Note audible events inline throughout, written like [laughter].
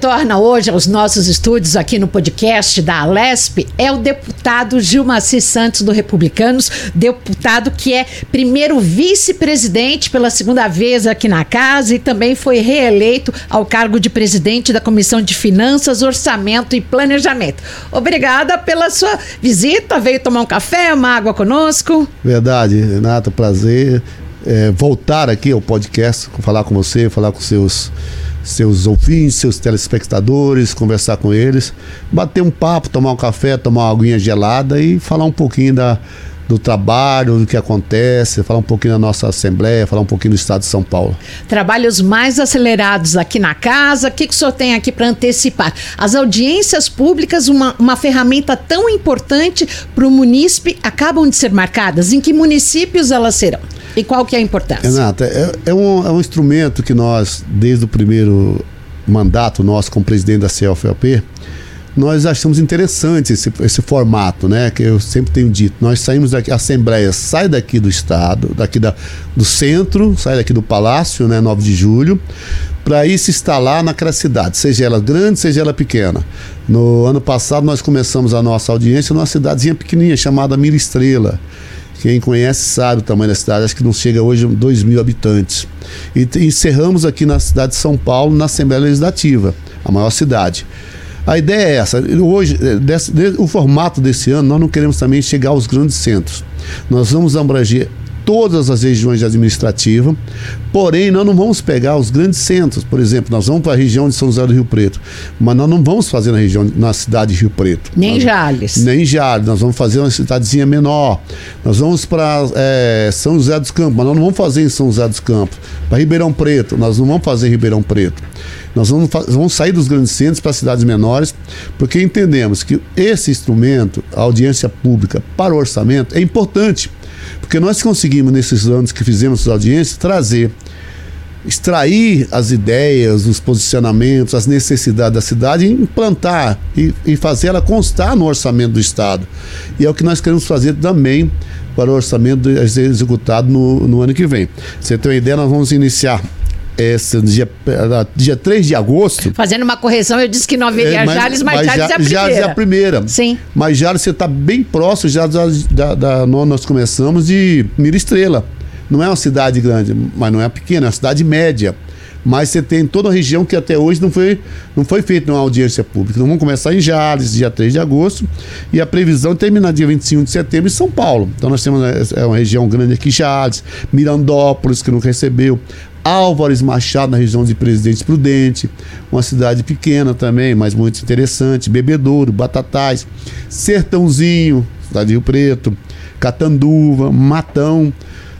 retorna hoje aos nossos estúdios aqui no podcast da Alesp. É o deputado Gilmaci Santos do Republicanos, deputado que é primeiro vice-presidente pela segunda vez aqui na casa e também foi reeleito ao cargo de presidente da Comissão de Finanças, Orçamento e Planejamento. Obrigada pela sua visita, veio tomar um café, uma água conosco. Verdade, Renato, prazer é, voltar aqui ao podcast, falar com você, falar com seus seus ouvintes, seus telespectadores, conversar com eles, bater um papo, tomar um café, tomar uma aguinha gelada e falar um pouquinho da, do trabalho, do que acontece, falar um pouquinho da nossa Assembleia, falar um pouquinho do Estado de São Paulo. Trabalhos mais acelerados aqui na casa, o que, que o senhor tem aqui para antecipar? As audiências públicas, uma, uma ferramenta tão importante para o munícipe, acabam de ser marcadas. Em que municípios elas serão? E qual que é a importância? Renata, é, é, um, é um instrumento que nós, desde o primeiro mandato nosso como presidente da CFLP, nós achamos interessante esse, esse formato, né? Que eu sempre tenho dito. Nós saímos daqui, a Assembleia sai daqui do Estado, daqui da, do centro, sai daqui do Palácio, né? 9 de julho, para ir se instalar naquela cidade, seja ela grande, seja ela pequena. No ano passado nós começamos a nossa audiência numa cidadezinha pequenininha chamada Mira Estrela. Quem conhece sabe o tamanho da cidade, acho que não chega hoje a 2 mil habitantes. E encerramos aqui na cidade de São Paulo, na Assembleia Legislativa, a maior cidade. A ideia é essa. Hoje, eh, desse, o formato desse ano, nós não queremos também chegar aos grandes centros. Nós vamos abranger todas as regiões administrativas, porém nós não vamos pegar os grandes centros, por exemplo, nós vamos para a região de São José do Rio Preto, mas nós não vamos fazer na região, na cidade de Rio Preto. Nem nós, Jales. Nem Jales, nós vamos fazer uma cidadezinha menor. Nós vamos para é, São José dos Campos, mas nós não vamos fazer em São José dos Campos. Para Ribeirão Preto, nós não vamos fazer em Ribeirão Preto. Nós vamos, vamos sair dos grandes centros para cidades menores, porque entendemos que esse instrumento, a audiência pública para o orçamento, é importante porque nós conseguimos, nesses anos que fizemos as audiências, trazer, extrair as ideias, os posicionamentos, as necessidades da cidade e implantar e, e fazer ela constar no orçamento do Estado. E é o que nós queremos fazer também para o orçamento a ser executado no, no ano que vem. Você tem uma ideia, nós vamos iniciar esse dia, dia 3 de agosto. Fazendo uma correção, eu disse que não haveria é, mas, Jales, mas, mas Jales é a primeira. Jales é a primeira. Sim. Mas Jales, você está bem próximo já da, da, da, nós começamos de Mira Estrela. Não é uma cidade grande, mas não é pequena, é uma cidade média. Mas você tem toda a região que até hoje não foi, não foi feita uma audiência pública. Então vamos começar em Jales, dia 3 de agosto, e a previsão é terminar dia 25 de setembro em São Paulo. Então nós temos é, é uma região grande aqui, Jales, Mirandópolis, que não recebeu, Álvares Machado, na região de Presidente Prudente, uma cidade pequena também, mas muito interessante, Bebedouro, Batatais, Sertãozinho, cidade de Rio Preto, Catanduva, Matão,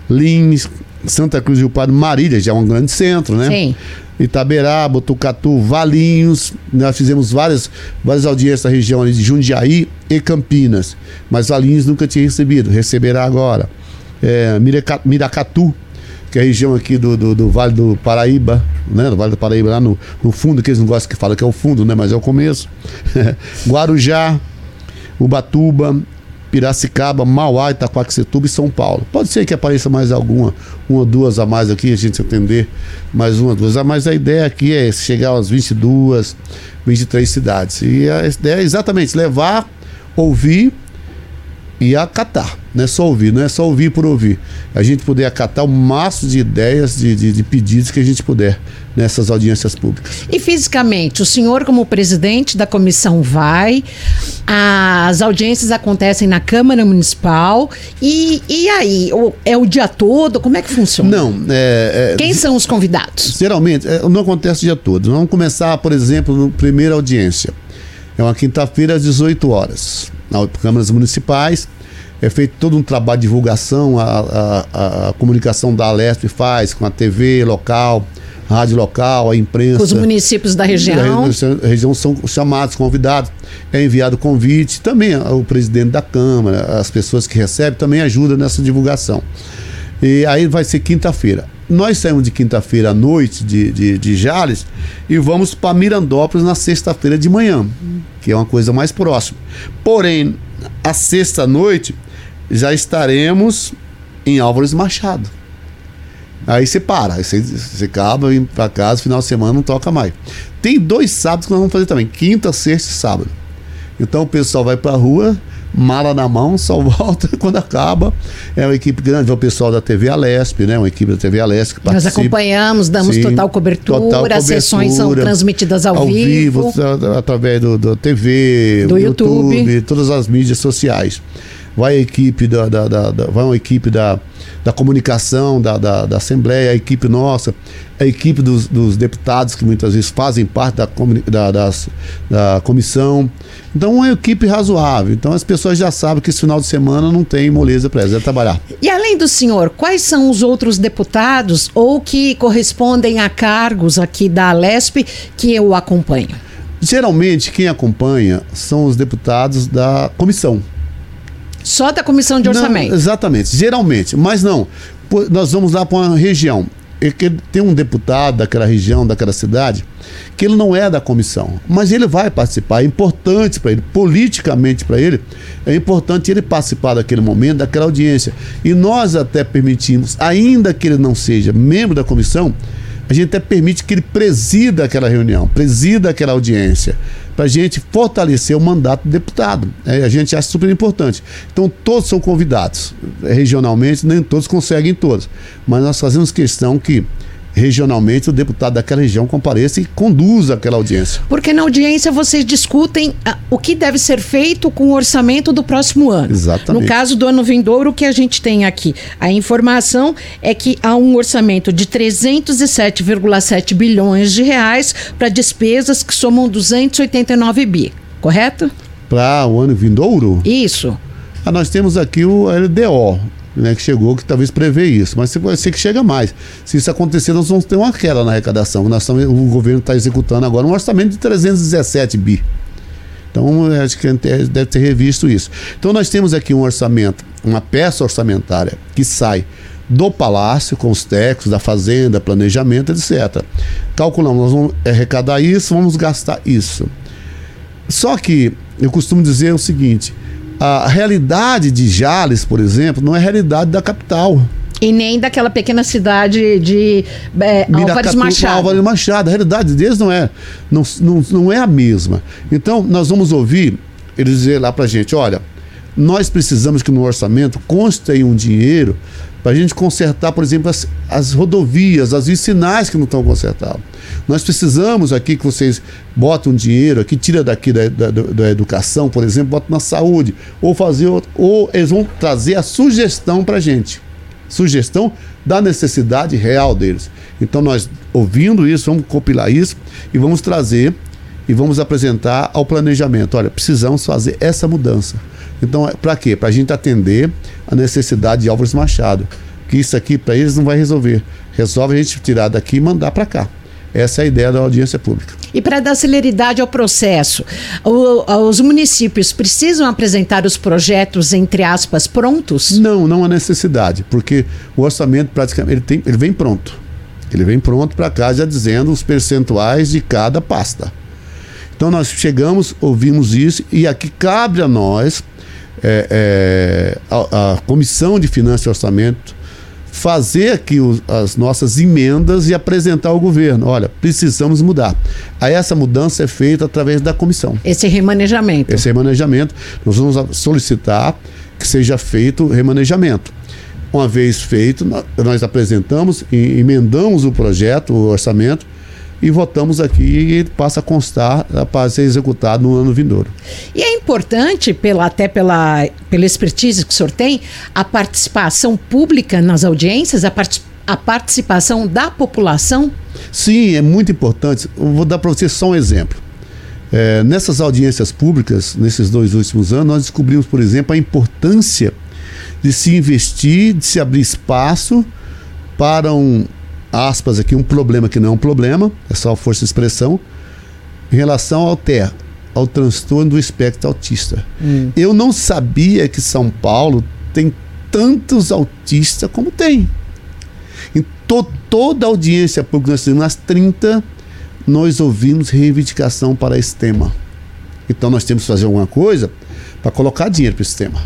Lins, Santa Cruz do Rio Pardo, Marília, já é um grande centro, né? Sim. Itaberá, Botucatu, Valinhos, nós fizemos várias, várias audiências na região de Jundiaí e Campinas, mas Valinhos nunca tinha recebido, receberá agora. É, Miracatu, que é a região aqui do, do, do, Vale do Paraíba, né? Do Vale do Paraíba, lá no, no fundo, que eles não gostam que fala que é o fundo, né? Mas é o começo. [laughs] Guarujá, Ubatuba, Piracicaba, Mauá, Itaquaquecetuba e São Paulo. Pode ser que apareça mais alguma, uma ou duas a mais aqui, a gente entender mais uma, duas. Mas a ideia aqui é chegar às 22, 23 cidades. E a ideia é exatamente levar, ouvir e acatar. Não é só ouvir, não é só ouvir por ouvir. A gente poder acatar o máximo de ideias, de, de, de, pedidos que a gente puder nessas audiências públicas. E fisicamente, o senhor, como presidente da comissão, vai, as audiências acontecem na Câmara Municipal, e, e aí? É o dia todo? Como é que funciona? Não. É, é, Quem são os convidados? Geralmente, é, não acontece o dia todo. Vamos começar, por exemplo, na primeira audiência. É uma quinta-feira às 18 horas, na câmaras municipais é feito todo um trabalho de divulgação, a, a, a comunicação da Alesp faz com a TV local, rádio local, a imprensa. Os municípios da região. Da região são chamados, convidados, é enviado convite. Também o presidente da Câmara, as pessoas que recebem, também ajudam nessa divulgação. E aí vai ser quinta-feira. Nós saímos de quinta-feira à noite de, de, de Jales e vamos para Mirandópolis na sexta-feira de manhã, que é uma coisa mais próxima. Porém, a sexta-noite já estaremos em Álvares Machado. Aí você para, aí você, você acaba, indo pra casa, final de semana não toca mais. Tem dois sábados que nós vamos fazer também, quinta, sexta e sábado. Então o pessoal vai pra rua, mala na mão, só [laughs] volta quando acaba. É uma equipe grande, é o pessoal da TV Alesp, né? Uma equipe da TV Alesp que Nós acompanhamos, damos Sim, total, cobertura, total as sessões são cobertura, transmitidas ao, vivo. a- através do, do TV, Do YouTube. todas as mídias sociais. Vai a equipe da, da, da- da- vai uma equipe da, da comunicação da, da, da Assembleia, a equipe nossa, a equipe dos, dos deputados que muitas vezes fazem parte da, da, das- da comissão. Então, uma equipe razoável. Então, as pessoas já sabem que esse final de semana não tem moleza para elas, é trabalhar. E além do senhor, quais são os outros deputados ou que correspondem a cargos aqui da Alesp que eu acompanho? Geralmente, quem acompanha são os deputados da comissão. Só da comissão de Não, orçamento. exatamente, geralmente. Mas não. Nós vamos lá para uma região. E que tem um deputado daquela região, daquela cidade, que ele não é da comissão, mas ele vai participar. É importante para ele, politicamente para ele, é importante ele participar daquele momento, daquela audiência. E nós até permitimos, ainda que ele não seja membro da comissão, a gente até permite que ele presida aquela reunião, presida aquela audiência, para a gente fortalecer o mandato do deputado. É, a gente acha super importante. Então, todos são convidados. Regionalmente, nem todos conseguem todos. Mas nós fazemos questão que, regionalmente, o deputado daquela região compareça e conduza aquela audiência. Porque na audiência vocês discutem ah, o que deve ser feito com o orçamento do próximo ano. Exatamente. No caso do ano vindouro, o que a gente tem aqui? A informação é que há um orçamento de 307,7 bilhões de reais para despesas que somam 289 bi, correto? Para o ano vindouro, Isso. ah, nós temos aqui o LDO, né, que chegou, que talvez prevê isso, mas pode ser que chega mais. Se isso acontecer, nós vamos ter uma queda na arrecadação. Nós estamos, o governo está executando agora um orçamento de 317 bi. Então, acho que deve ter revisto isso. Então, nós temos aqui um orçamento, uma peça orçamentária que sai do Palácio, com os técnicos, da Fazenda, planejamento, etc. Calculamos, nós vamos arrecadar isso, vamos gastar isso. Só que eu costumo dizer o seguinte: a realidade de Jales, por exemplo, não é a realidade da capital. E nem daquela pequena cidade de é, Álvares Machado. Álvares Machado. A realidade deles não é, não, não, não é a mesma. Então, nós vamos ouvir eles dizer lá pra gente: olha, nós precisamos que no orçamento conste aí um dinheiro para a gente consertar, por exemplo, as, as rodovias, as vicinais que não estão consertadas. Nós precisamos aqui que vocês botem dinheiro aqui, tira daqui da, da, da educação, por exemplo, bota na saúde, ou fazer, outro- ou eles vão trazer a sugestão para a gente sugestão da necessidade real deles. Então nós ouvindo isso, vamos compilar isso e vamos trazer e vamos apresentar ao planejamento. Olha, precisamos fazer essa mudança. Então, para quê? Para a gente atender a necessidade de Álvares Machado. Que isso aqui para eles não vai resolver. Resolve a gente tirar daqui e mandar para cá. Essa é a ideia da audiência pública. E para dar celeridade ao processo, o- os municípios precisam apresentar os projetos, entre aspas, prontos? Não, não há necessidade, porque o orçamento praticamente ele, tem, ele vem pronto. Ele vem pronto para cá já dizendo os percentuais de cada pasta. Então nós chegamos, ouvimos isso e aqui cabe a nós, é, é, a, a Comissão de Finanças e Orçamento, fazer aqui os- as nossas emendas e apresentar ao governo. Olha, precisamos mudar. Aí essa mudança é feita através da comissão Esse remanejamento. esse remanejamento, nós vamos solicitar que seja feito o remanejamento. Uma vez feito, nó- nós apresentamos e emendamos o projeto, o orçamento, e votamos aqui e passa a constar eh, para ser executado no ano vindouro. E é importante, pela, até pela, pela expertise que o senhor tem, a participação pública nas audiências, a, parti- a participação da população? Sim, é muito importante. Eu vou dar para você só um exemplo. É, nessas audiências públicas, nesses dois últimos anos, nós descobrimos, por exemplo, a importância de se investir, de se abrir espaço para um, aspas aqui, um problema que não é um problema, é só força de expressão, em relação ao TEA, ao transtorno do espectro autista. Eu não sabia que São Paulo tem tantos autistas como tem. Em to- toda a audiência pública nós temos, nas 30, nós ouvimos reivindicação para esse tema. Então nós temos que fazer alguma coisa para colocar dinheiro para esse tema.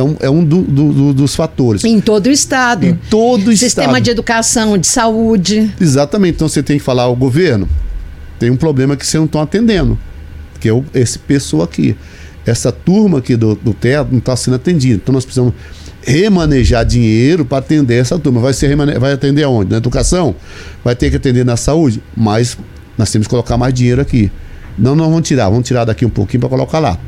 Então, é um do, do, do, dos fatores. Em todo o estado. Em todo o Sistema estado. de educação, de saúde. Exatamente. Então, você tem que falar ao governo, tem um problema que vocês não estão atendendo, que é o, esse pessoa aqui. Essa turma aqui do, do teto não está sendo atendida. Então, nós precisamos remanejar dinheiro para atender essa turma. Vai, ser remane- vai atender aonde? Na educação? Vai ter que atender na saúde? Mas nós temos que colocar mais dinheiro aqui. Não, não vamos tirar, vamos tirar daqui um pouquinho para colocar lá.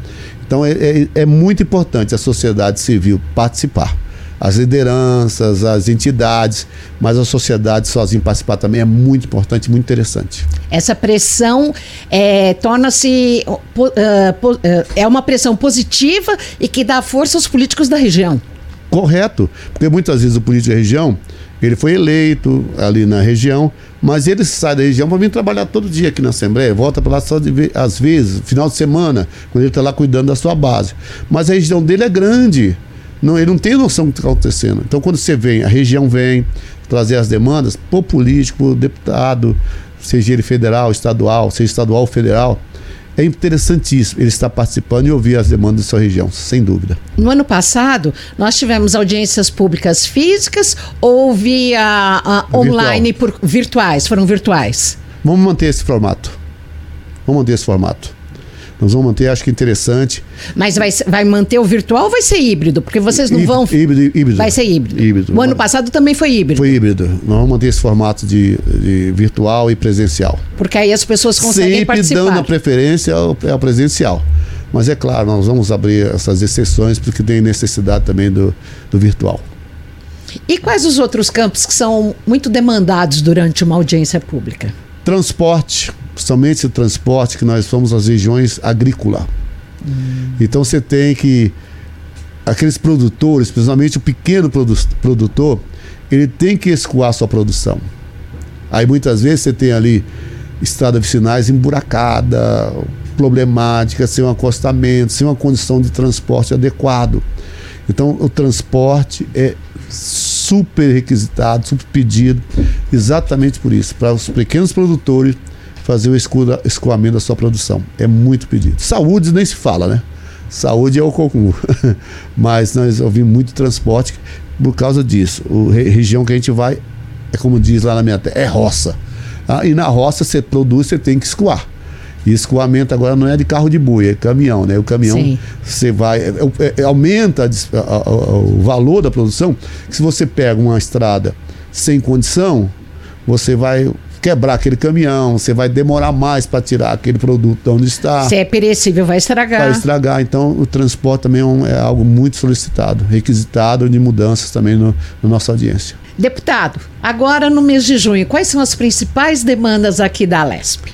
Então é, é, é muito importante a sociedade civil participar. As lideranças, as entidades, mas a sociedade sozinha participar também é muito importante, muito interessante. Essa pressão é, torna-se. ah, ah, é uma pressão positiva e que dá força aos políticos da região. Correto, porque muitas vezes o político da região, ele foi eleito ali na região, mas ele sai da região para vir trabalhar todo dia aqui na Assembleia, volta para lá só de às vezes, final de semana, quando ele está lá cuidando da sua base. Mas a região dele é grande, não, ele não tem noção do que está acontecendo. Então quando você vem, a região vem trazer as demandas, por político, por deputado, seja ele federal, estadual, seja estadual ou federal, é interessantíssimo ele estar participando e ouvir as demandas da sua região, sem dúvida. No ano passado, nós tivemos audiências públicas físicas ou via ah, online por virtuais? Foram virtuais. Vamos manter esse formato. Vamos manter esse formato. Nós vamos manter, acho que interessante. Mas vai, vai manter o virtual ou vai ser híbrido? Porque vocês não vão. Híbrido, híbrido. Vai ser híbrido. Híbrido. O ano passado também foi híbrido. Foi híbrido. Nós vamos manter esse formato de, de virtual e presencial. Porque aí as pessoas conseguem Sempre participar. dando a preferência ao, ao presencial. Mas é claro, nós vamos abrir essas exceções porque tem necessidade também do, do virtual. E quais os outros campos que são muito demandados durante uma audiência pública? Transporte, somente o transporte, que nós somos as regiões agrícola. Então você tem que. Aqueles produtores, principalmente o pequeno produ- produtor, ele tem que escoar sua produção. Aí muitas vezes você tem ali estradas vicinais emburacada, problemática, sem um acostamento, sem uma condição de transporte adequado. Então o transporte é super requisitado, super pedido, exatamente por isso, para os pequenos produtores fazer o escoamento da sua produção. É muito pedido. Saúde nem se fala, né? Saúde é o cocum. [laughs] Mas nós ouvimos muito transporte por causa disso. Re- região que a gente vai, é como diz lá na minha terra, é roça. Ah, e na roça você produz, você tem que escoar. E escoamento agora não é de carro de boi, é caminhão, né? O caminhão Sim. você vai. é- é- é- aumenta a a- a- a- o valor da produção, que se você pega uma estrada sem condição, você vai quebrar aquele caminhão, você vai demorar mais para tirar aquele produto de onde está. Se é perecível, vai estragar. Vai estragar. Então, o transporte também é, um- é algo muito solicitado, requisitado de mudanças também no, na nossa audiência. Deputado, agora no mês de junho, quais são as principais demandas aqui da Alesp?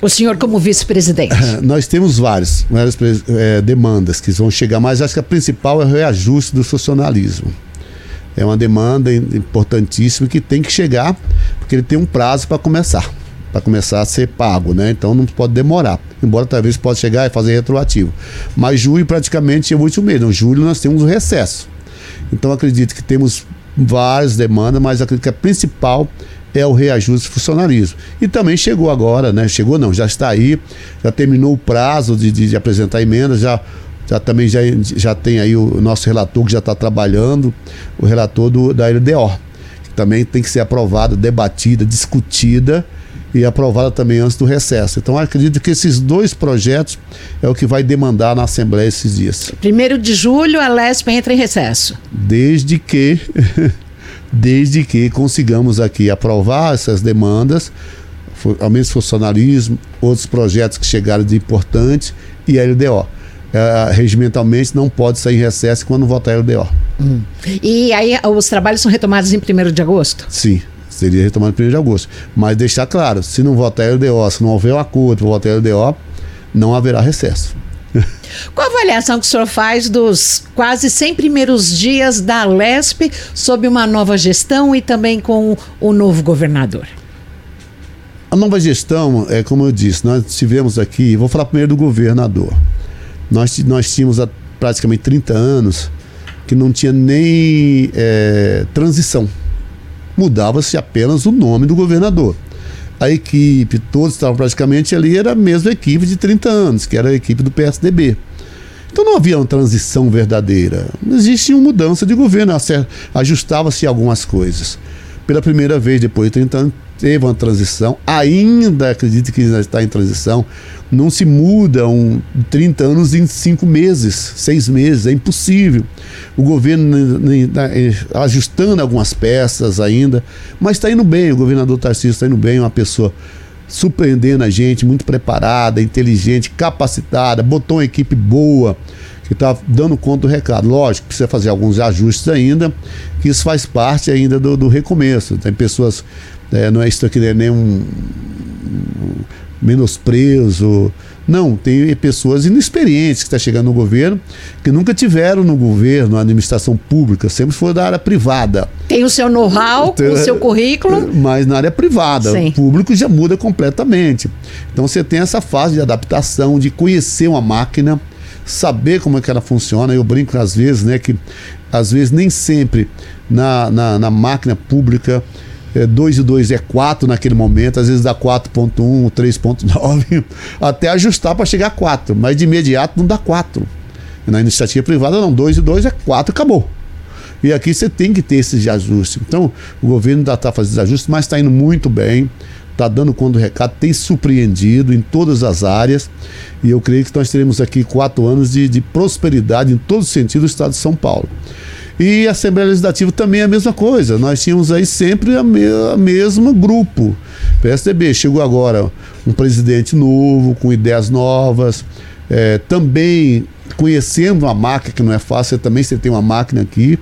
O senhor como vice-presidente. [laughs] Nós temos várias, várias eh, demandas que vão chegar, mas acho que a principal é o reajuste do funcionalismo. É uma demanda im- importantíssima que tem que chegar, porque ele tem um prazo para começar, para começar a ser pago, né? Então não pode demorar. Embora talvez possa chegar e fazer retroativo. Mas julho praticamente é o último mês. Não, julho nós temos o recesso. Então acredito que temos várias demandas, mas acredito que a principal é o reajuste funcionalismo. E também chegou agora, né? Chegou não, já está aí, já terminou o prazo de, de- de apresentar emendas, já, já também já, já tem aí o nosso relator que já está trabalhando, o relator do, da LDO, que também tem que ser aprovada, debatida, discutida e aprovada também antes do recesso. Então acredito que esses dois projetos é o que vai demandar na Assembleia esses dias. Primeiro de julho, a Alesp entra em recesso. desde que [laughs] desde que consigamos aqui aprovar essas demandas, aumento de funcionalismo, outros projetos que chegaram de importantes e a LDO. Eh, regimentalmente não pode sair em recesso quando votar a LDO. E aí os trabalhos são retomados em 1 de agosto? Sim, seria retomado no 1 de agosto. Mas deixar claro, se não votar a LDO, se não houver um acordo para votar a LDO, não haverá recesso. [laughs] Qual a avaliação que o senhor faz dos quase 100 primeiros dias da Alesp sob uma nova gestão e também com o novo governador? A nova gestão, é como eu disse, nós tivemos aqui, vou falar primeiro do governador. Nós, nós tínhamos há praticamente 30 anos que não tinha nem é, transição. Mudava-se apenas o nome do governador. A equipe, todos estavam praticamente ali, era a mesma equipe de 30 anos, que era a equipe do PSDB. Então não havia uma transição verdadeira. Existia uma mudança de governo, ajustava-se algumas coisas. Pela primeira vez, depois de 30 anos, teve uma transição, ainda acredito que ainda está em transição, não se muda um 30 anos em cinco meses, seis meses, é impossível. O governo está eh, ajustando algumas peças ainda, mas está indo bem, o governador Tarcísio está indo bem, uma pessoa surpreendendo a gente, muito preparada, inteligente, capacitada, botou uma equipe boa que está dando conta do recado. Lógico, precisa fazer alguns ajustes ainda, que isso faz parte ainda do, do recomeço. Tem pessoas é, não é isso aqui, é nenhum menosprezo. Não, tem pessoas inexperientes que estão tá chegando no governo, que nunca tiveram no governo, na administração pública, sempre foi da área privada. Tem o seu know-how, o seu currículo. [laughs] Mas na área privada, Sim. o público já muda completamente. Então você tem essa fase de adaptação, de conhecer uma máquina, saber como é que ela funciona. Eu brinco às vezes, né, que às vezes nem sempre na, na, na máquina pública 2 é, e 2 é 4 naquele momento, às vezes dá 4.1, 3.9, [laughs] até ajustar para chegar a 4, mas de imediato não dá 4. Na iniciativa privada não, 2 e 2 é 4, acabou. E aqui você tem que ter esses ajustes. Então, o governo ainda está fazendo ajustes, mas está indo muito bem, está dando conta do recado, tem surpreendido em todas as áreas. E eu creio que nós teremos aqui quatro anos de, de prosperidade em todo sentido do estado de São Paulo. E a Assembleia Legislativa também é a mesma coisa. Nós tínhamos aí sempre a, me, a mesmo grupo. PSDB chegou agora um presidente novo, com ideias novas, é, também conhecendo uma máquina que não é fácil, também você tem uma máquina aqui,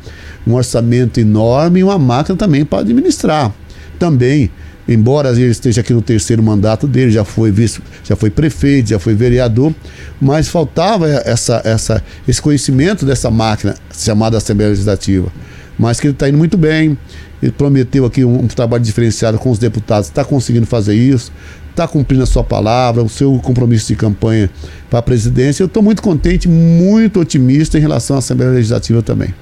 um orçamento enorme e uma máquina também para administrar. Também embora ele esteja aqui no terceiro mandato dele, já foi vice, já foi prefeito, já foi vereador, mas faltava essa, essa, esse conhecimento dessa máquina chamada Assembleia Legislativa. Mas que ele está indo muito bem, ele prometeu aqui um, um trabalho diferenciado com os deputados, está conseguindo fazer isso, está cumprindo a sua palavra, o seu compromisso de campanha para a presidência. Eu estou muito contente, muito otimista em relação à Assembleia Legislativa também.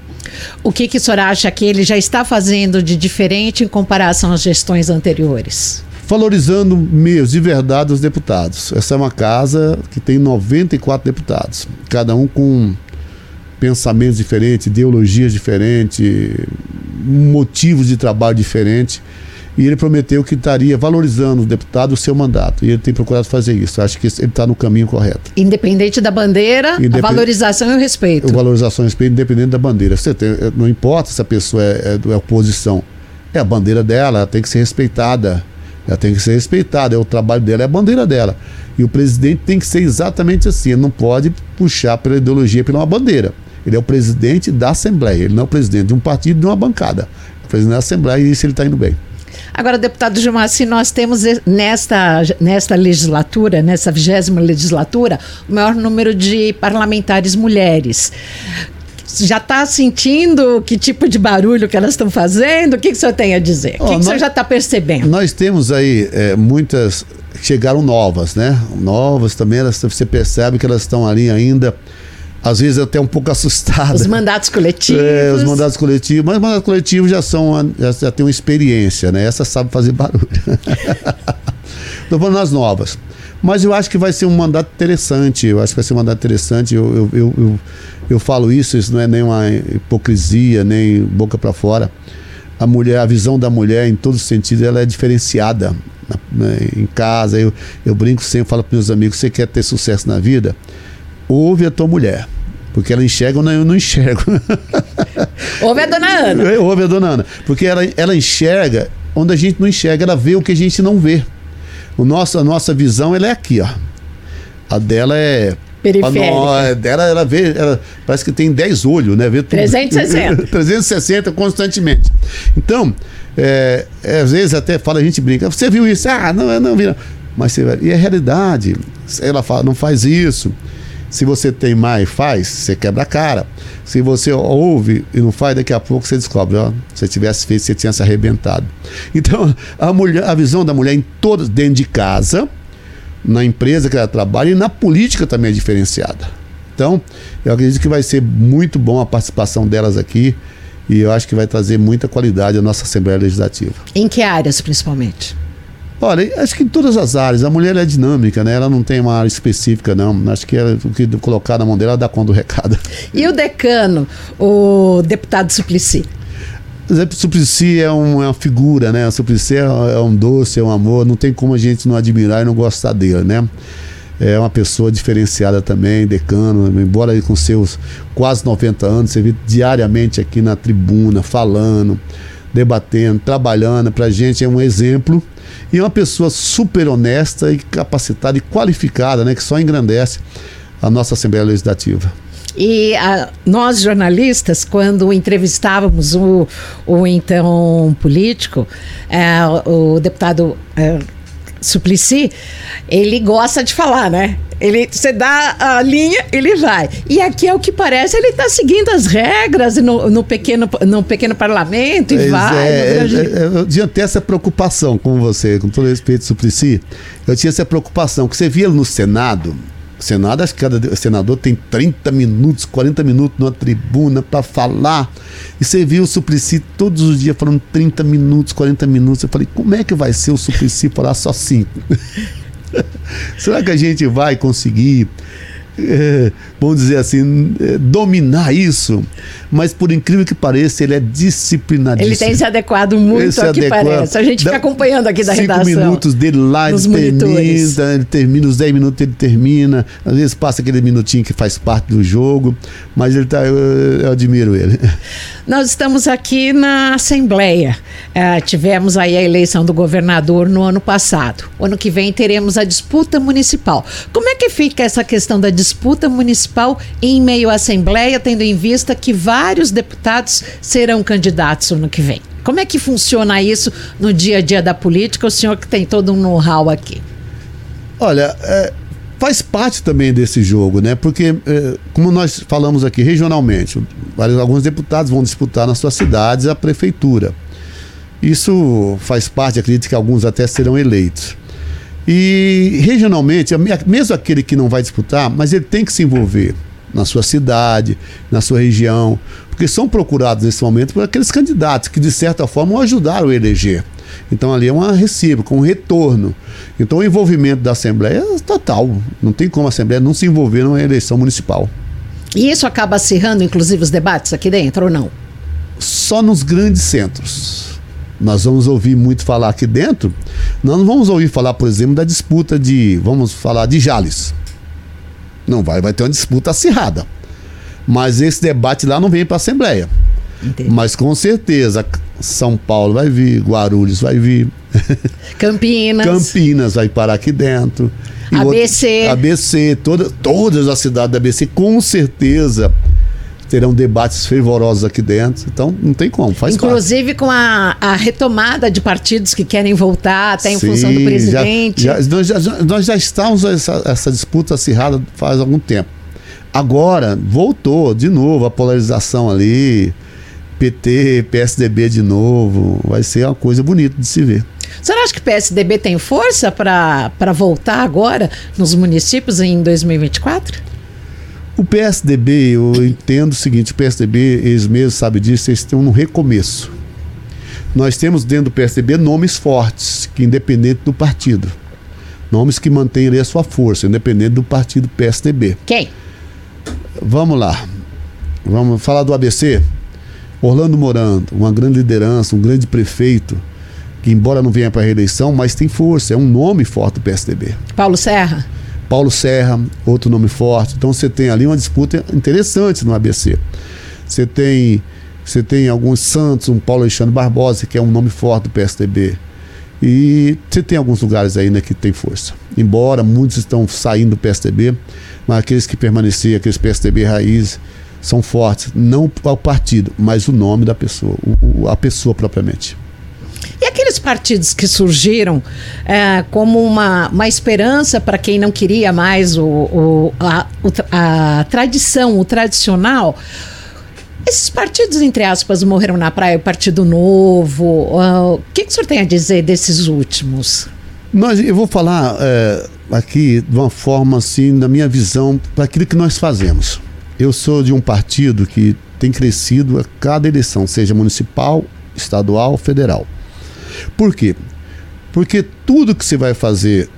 O que, que o senhor acha que ele já está fazendo de diferente em comparação às gestões anteriores? Valorizando mesmo, de verdade, os deputados. Essa é uma casa que tem 94 deputados, cada um com pensamentos diferentes, ideologias diferentes, motivos de trabalho diferentes e ele prometeu que estaria valorizando o deputado o seu mandato. E ele tem procurado fazer isso. Acho que ele está no caminho correto. Independente da bandeira, Independ... a valorização e o respeito. A valorização e o respeito, independente da bandeira. Você tem, não importa se a pessoa é, é, é oposição. É a bandeira dela, ela tem que ser respeitada. Ela tem que ser respeitada. É o trabalho dela, é a bandeira dela. E o presidente tem que ser exatamente assim. Ele não pode puxar pela ideologia, pela uma bandeira. Ele é o presidente da Assembleia. Ele não é o presidente de um partido, de uma bancada. É o presidente da Assembleia e isso ele está indo bem. Agora, deputado Gilmar, se nós temos nesta, nesta legislatura, nessa vigésima legislatura, o maior número de parlamentares mulheres já está sentindo que tipo de barulho que elas estão fazendo? O que, que o senhor tem a dizer? Oh, o que, que nós, o senhor já está percebendo? Nós temos aí é, muitas chegaram novas, né? Novas também, elas, você percebe que elas estão ali ainda às vezes até um pouco assustado. Os mandatos coletivos. É, os mandatos coletivos, mas os mandatos coletivos já são já, já tem uma experiência, né? Essa sabe fazer barulho. [laughs] Estou falando nas novas. Mas eu acho que vai ser um mandato interessante. Eu acho que vai ser um mandato interessante. Eu, eu, eu, eu, eu falo isso, isso não é nem uma hipocrisia, nem boca para fora. A mulher, a visão da mulher em todos os sentidos, ela é diferenciada. Né? Em casa, eu, eu brinco sempre, falo para meus amigos: você quer ter sucesso na vida? Ouve a tua mulher. Porque ela enxerga ou eu não enxergo. [laughs] Ouve a dona Ana. É, ouve a dona Ana. Porque ela, ela enxerga onde a gente não enxerga, ela vê o que a gente não vê. O nosso, a nossa visão ela é aqui, ó. A dela é. Periférica. A é dela, ela vê, ela parece que tem 10 olhos, né? Vê tudo. 360. 360 [laughs] constantemente. Então, é, é, às vezes até fala, a gente brinca, você viu isso? Ah, não, não vi. Não. Mas você, e a realidade, ela fala, não faz isso. Se você tem mais faz, você quebra a cara. Se você ouve e não faz, daqui a pouco você descobre, ó, se tivesse feito, você tinha se arrebentado. Então, a mulher, a visão da mulher em todas dentro de casa, na empresa que ela trabalha e na política também é diferenciada. Então, eu acredito que vai ser muito bom a participação delas aqui e eu acho que vai trazer muita qualidade à nossa Assembleia Legislativa. Em que áreas, principalmente? Olha, acho que em todas as áreas. A mulher é dinâmica, né? Ela não tem uma área específica, não. Acho que o que colocar na mão dela, ela dá conta do recado. E o decano, o deputado Suplicy? Zé Suplicy é, um, é uma figura, né? O Suplicy é, é um doce, é um amor. Não tem como a gente não admirar e não gostar dele, né? é uma pessoa diferenciada também, decano, embora ele com seus quase 90 anos, você vê diariamente aqui na tribuna, falando, debatendo, trabalhando, para a gente é um exemplo e é uma pessoa super honesta e capacitada e qualificada, né, que só engrandece a nossa Assembleia Legislativa. E a, nós, jornalistas, quando entrevistávamos o, o então político, é, o deputado é, Suplicy, ele gosta de falar, né? Ele, você dá a linha, ele vai. E aqui é o que parece, ele está seguindo as regras no, no, pequeno, no pequeno parlamento e pois vai. É, é, é, eu tinha até essa preocupação com você, com todo respeito, Suplicy. Eu tinha essa preocupação, que você via no Senado, Senado, acho que cada senador tem 30 minutos, 40 minutos numa tribuna para falar. E você viu o Suplicy todos os dias falando 30 minutos, 40 minutos. Eu falei, como é que vai ser o Suplicy falar só 5? [laughs] Será que a gente vai conseguir é, vamos dizer assim, é, dominar isso, mas por incrível que pareça, ele é disciplinadíssimo. Ele tem se adequado muito se ao que parece. A gente fica acompanhando aqui da cinco redação. Cinco minutos dele lá, ele termina, ele termina, os 10 minutos ele termina, às vezes passa aquele minutinho que faz parte do jogo, mas ele tá, eu, eu admiro ele. [laughs] Nós estamos aqui na Assembleia. É, tivemos aí a eleição do governador no ano passado. Ano que vem teremos a disputa municipal. Como é que fica essa questão da disputa municipal em meio à Assembleia, tendo em vista que vários deputados serão candidatos no ano que vem? Como é que funciona isso no dia a dia da política? O senhor que tem todo um know-how aqui. Olha, é, faz parte também desse jogo, né? Porque, é, como nós falamos aqui regionalmente, alguns deputados vão disputar nas suas cidades a prefeitura. Isso faz parte, acredito que alguns até serão eleitos. E regionalmente, mesmo aquele que não vai disputar, mas ele tem que se envolver na sua cidade, na sua região, porque são procurados nesse momento por aqueles candidatos que, de certa forma, o ajudaram a eleger. Então ali é uma recíproca, um retorno. Então o envolvimento da Assembleia é total. Não tem como a Assembleia não se envolver numa eleição municipal. E isso acaba acirrando, inclusive, os debates aqui dentro ou não? Só nos grandes centros. Nós vamos ouvir muito falar aqui dentro. Nós não vamos ouvir falar, por exemplo, da disputa de, vamos falar de Jales. Não vai, vai ter uma disputa acirrada. Mas esse debate lá não vem para a Assembleia. Entendi. Mas com certeza, São Paulo vai vir, Guarulhos vai vir. Campinas. [laughs] Campinas vai parar aqui dentro. E ABC. Outro, ABC, toda, todas as cidades da ABC, com certeza terão debates fervorosos aqui dentro. Então, não tem como, faz Inclusive parte. com a, a, retomada de partidos que querem voltar, até em Sim, função do presidente. Já, já, nós, já, nós já estamos essa, essa disputa acirrada faz algum tempo. Agora, voltou de novo a polarização ali. PT, PSDB de novo. Vai ser uma coisa bonita de se ver. Você acha que o PSDB tem força para voltar agora nos municípios em 2024? O PSDB, eu entendo o seguinte: o PSDB, eles mesmos sabem disso, eles estão no recomeço. Nós temos dentro do PSDB nomes fortes, que independente do partido. Nomes que mantêm ali a sua força, independente do partido PSDB. Quem? Vamos lá. Vamos falar do ABC. Orlando Morando, uma grande liderança, um grande prefeito, que embora não venha para a reeleição, mas tem força, é um nome forte do PSDB. Paulo Serra. Paulo Serra, outro nome forte. Então você tem ali uma disputa interessante no ABC. Você tem, você tem alguns Santos, um Paulo Alexandre Barbosa, que é um nome forte do PSDB. E você tem alguns lugares ainda que tem força. Embora muitos estão saindo do PSDB, mas aqueles que permaneciam, aqueles PSDB raiz, são fortes, não o partido, mas o nome da pessoa, o, a pessoa propriamente. E aqueles partidos que surgiram é, como uma, uma esperança para quem não queria mais o, o, a, a tradição, o tradicional. Esses partidos, entre aspas, morreram na praia, o Partido Novo. Uh, o que, que o senhor tem a dizer desses últimos? Nós, eu vou falar é, aqui de uma forma assim, da minha visão, para aquilo que nós fazemos. Eu sou de um partido que tem crescido a cada eleição, seja municipal, estadual, federal. Por quê? Porque tudo que você vai fazer,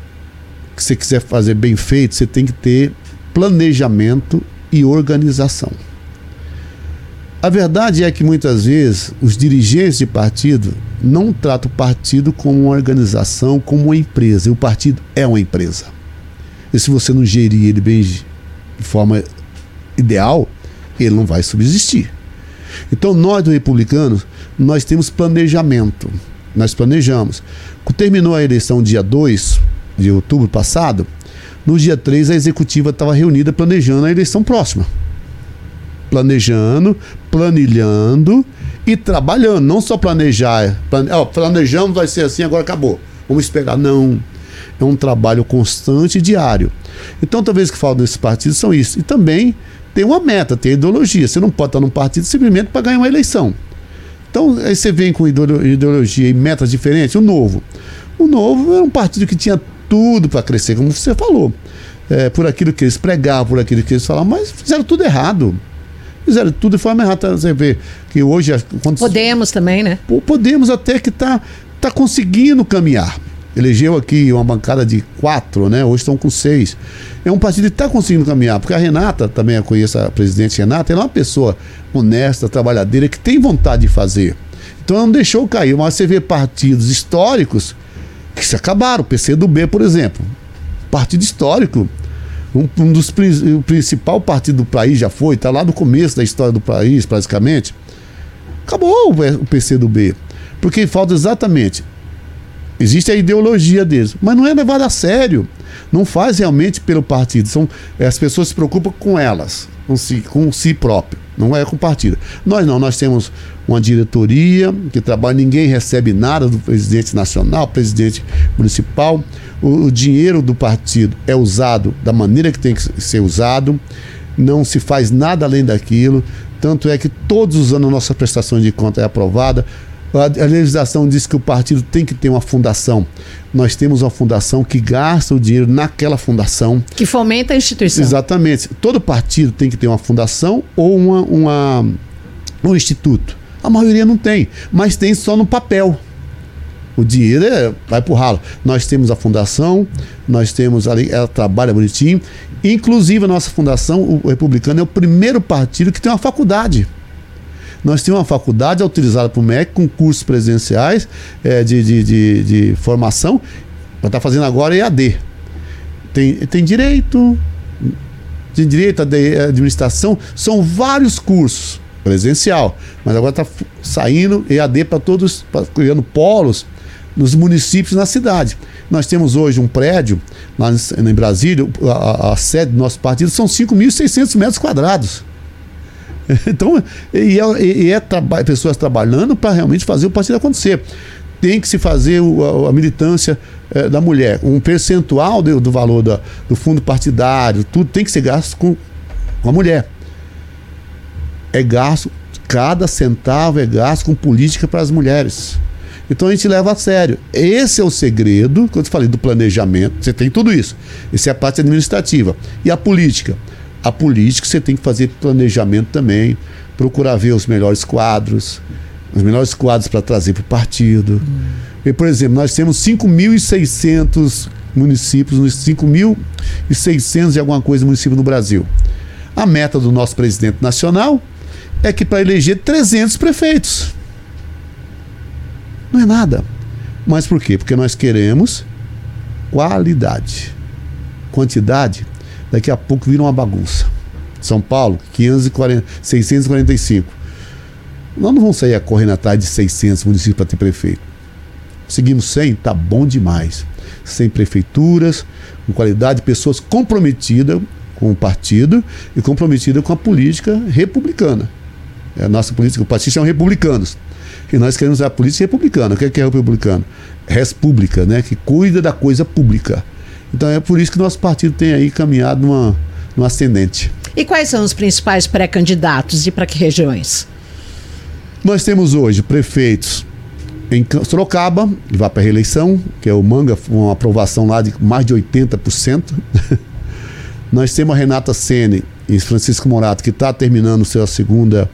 que você quiser fazer bem feito, você tem que ter planejamento e organização. A verdade é que muitas vezes os dirigentes de partido não tratam o partido como uma organização, como uma empresa. E o partido é uma empresa. E se você não gerir ele bem de forma ideal, ele não vai subsistir. Então nós do Republicanos, nós temos planejamento. Nós planejamos. Terminou a eleição dia 2 de outubro passado, no dia 3 a executiva estava reunida planejando a eleição próxima planejando, planilhando e trabalhando, não só planejar. Plane... Planejamos, vai ser assim, agora acabou. Vamos esperar. Não. É um trabalho constante e diário. Então, talvez que falta nesses partidos são isso. E também tem uma meta, tem ideologia. Você não pode estar num partido simplesmente para ganhar uma eleição. Então, aí você vem com ideologia e metas diferentes. O Novo. O Novo é um partido que tinha tudo para crescer, como você falou. É, por aquilo que eles pregavam, por aquilo que eles falavam, mas fizeram tudo errado. Fizeram tudo de forma errada. Você vê que hoje. Quando podemos também, né? Podemos até que está tá conseguindo caminhar. Elegeu aqui uma bancada de quatro, né? Hoje estão com seis. É um partido que está conseguindo caminhar, porque a Renata, também eu conheço a presidente Renata, ela é uma pessoa honesta, trabalhadeira, que tem vontade de fazer. Então ela não deixou cair. Mas você vê partidos históricos que se acabaram. O PCdoB, por exemplo. Partido histórico um, um dos o principal partido do país já foi, está lá no começo da história do país, praticamente. Acabou o PCdoB. Porque falta exatamente. Existe a ideologia deles, mas não é levado a sério. Não faz realmente pelo partido. São, as pessoas se preocupam com elas, com si, com si próprio, não é com o partido. Nós não, nós temos uma diretoria que trabalha, ninguém recebe nada do presidente nacional, presidente municipal o, o dinheiro do partido é usado da maneira que tem que ser usado, não se faz nada além daquilo. Tanto é que todos os anos a nossa prestação de conta é aprovada. A, legislação diz que o partido tem que ter uma fundação. Nós temos uma fundação que gasta o dinheiro naquela fundação. Que fomenta a instituição. Exatamente. Todo partido tem que ter uma fundação ou uma, uma um instituto. A maioria não tem, mas tem só no papel. O dinheiro é, vai pro ralo. Nós temos a fundação, nós temos ali, ela trabalha bonitinho. Inclusive, a nossa fundação, o Republicano, é o primeiro partido que tem uma faculdade. Nós temos uma faculdade autorizada para o MEC com cursos presenciais é, de, de, de, de formação. Ela está fazendo agora EAD. Tem, tem direito, tem direito, administração, são vários cursos presencial, mas agora está saindo EAD para todos, pra, criando polos nos municípios na cidade. Nós temos hoje um prédio lá em Brasília, a, a sede do nosso partido são 5.600 metros quadrados. [laughs] Então, e é, e é traba pessoas trabalhando para realmente fazer o partido acontecer. Tem que se fazer o, a, a, militância é, da mulher. Um percentual do, do valor da, do fundo partidário, tudo tem que ser gasto com, com a mulher. É gasto, cada centavo é gasto com política para as mulheres. Então a gente leva a sério. Esse é o segredo, quando eu falei do planejamento, você tem tudo isso. Essa é a parte administrativa. E a política? A política você tem que fazer planejamento também, procurar ver os melhores quadros, os melhores quadros para trazer para o partido. E, por exemplo, nós temos 5.600 municípios, 5.600 e alguma coisa municípios no Brasil. A meta do nosso presidente nacional é que para eleger 300 prefeitos. Não é nada. Mas por quê? Porque nós queremos qualidade. Quantidade, daqui a pouco vira uma bagunça. São Paulo, 540, 645. Nós não vamos sair correndo atrás de 600 municípios para ter prefeito. Seguimos 100, tá bom demais. 100 prefeituras, com qualidade, pessoas comprometidas com o partido e comprometidas com a política republicana. É a nossa política, o partido são republicanos que nós queremos a polícia republicana. O que é, que é republicano? Res pública, né? Que cuida da coisa pública. Então é por isso que nosso partido tem aí caminhado numa, numa ascendente. E quais são os principais pré-candidatos e para que regiões? Nós temos hoje prefeitos em Sorocaba, que vai para a reeleição, que é o Manga, uma aprovação lá de mais de 80%. [laughs] Nós temos a Renata Sene e Francisco Morato, que está terminando sua segunda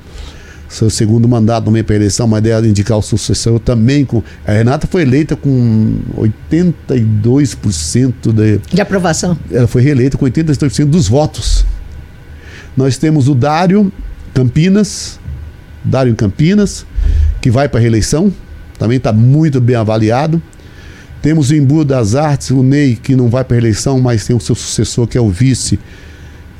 seu segundo mandato também para eleição, mas dela indicar o sucessor também com. A Renata foi eleita com 82% de, de aprovação. Ela foi reeleita com 82% dos votos. Nós temos o Dário Campinas, Dário Campinas, que vai para a reeleição, também está muito bem avaliado. Temos o Embu das Artes, o Ney, que não vai para a reeleição, mas tem o seu sucessor, que é o vice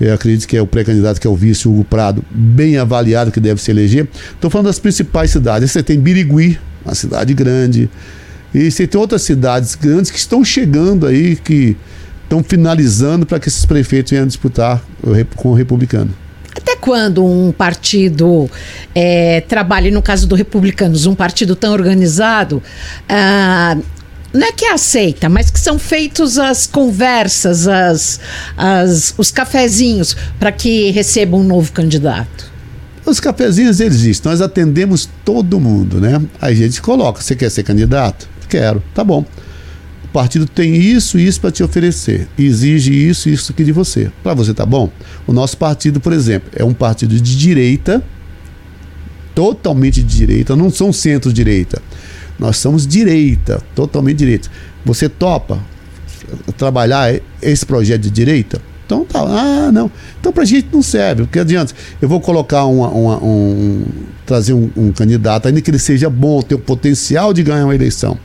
eu acredito que é o pré-candidato que é o vice, Hugo Prado, bem avaliado que deve se eleger. Estou falando das principais cidades. Você tem Birigui, uma cidade grande. E você tem outras cidades grandes que estão chegando aí, que estão finalizando para que esses prefeitos venham disputar com o republicano. Até quando um partido é, trabalha, no caso do Republicanos, um partido tão organizado, ah, não é que é aceita, mas que são feitos as conversas, as, as, os cafezinhos para que receba um novo candidato. Os cafezinhos existem, nós atendemos todo mundo, né? Aí a gente coloca, você quer ser candidato? Quero, tá bom. O partido tem isso e isso para te oferecer. Exige isso e isso aqui de você. Para você tá bom? O nosso partido, por exemplo, é um partido de direita, totalmente de direita, não são centro-direita nós somos direita, totalmente direita. Você topa trabalhar esse projeto de direita? Então tá, ah, não. Então pra gente não serve, porque adianta. Eu vou colocar uma, uma, um. trazer um, um, candidato, ainda que ele seja bom, ter o potencial de ganhar uma eleição.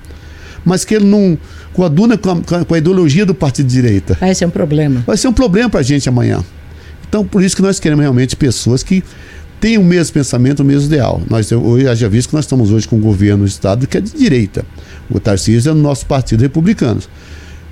Mas que ele não coaduna com a, com a ideologia do partido de direita. Vai ser um problema. Vai ser um problema pra gente amanhã. Então, por isso que nós queremos realmente pessoas que tem o mesmo pensamento, o mesmo ideal. Nós hoje já visto que nós estamos hoje com um governo do Estado que é de direita. O Tarcísio é do nosso partido republicano.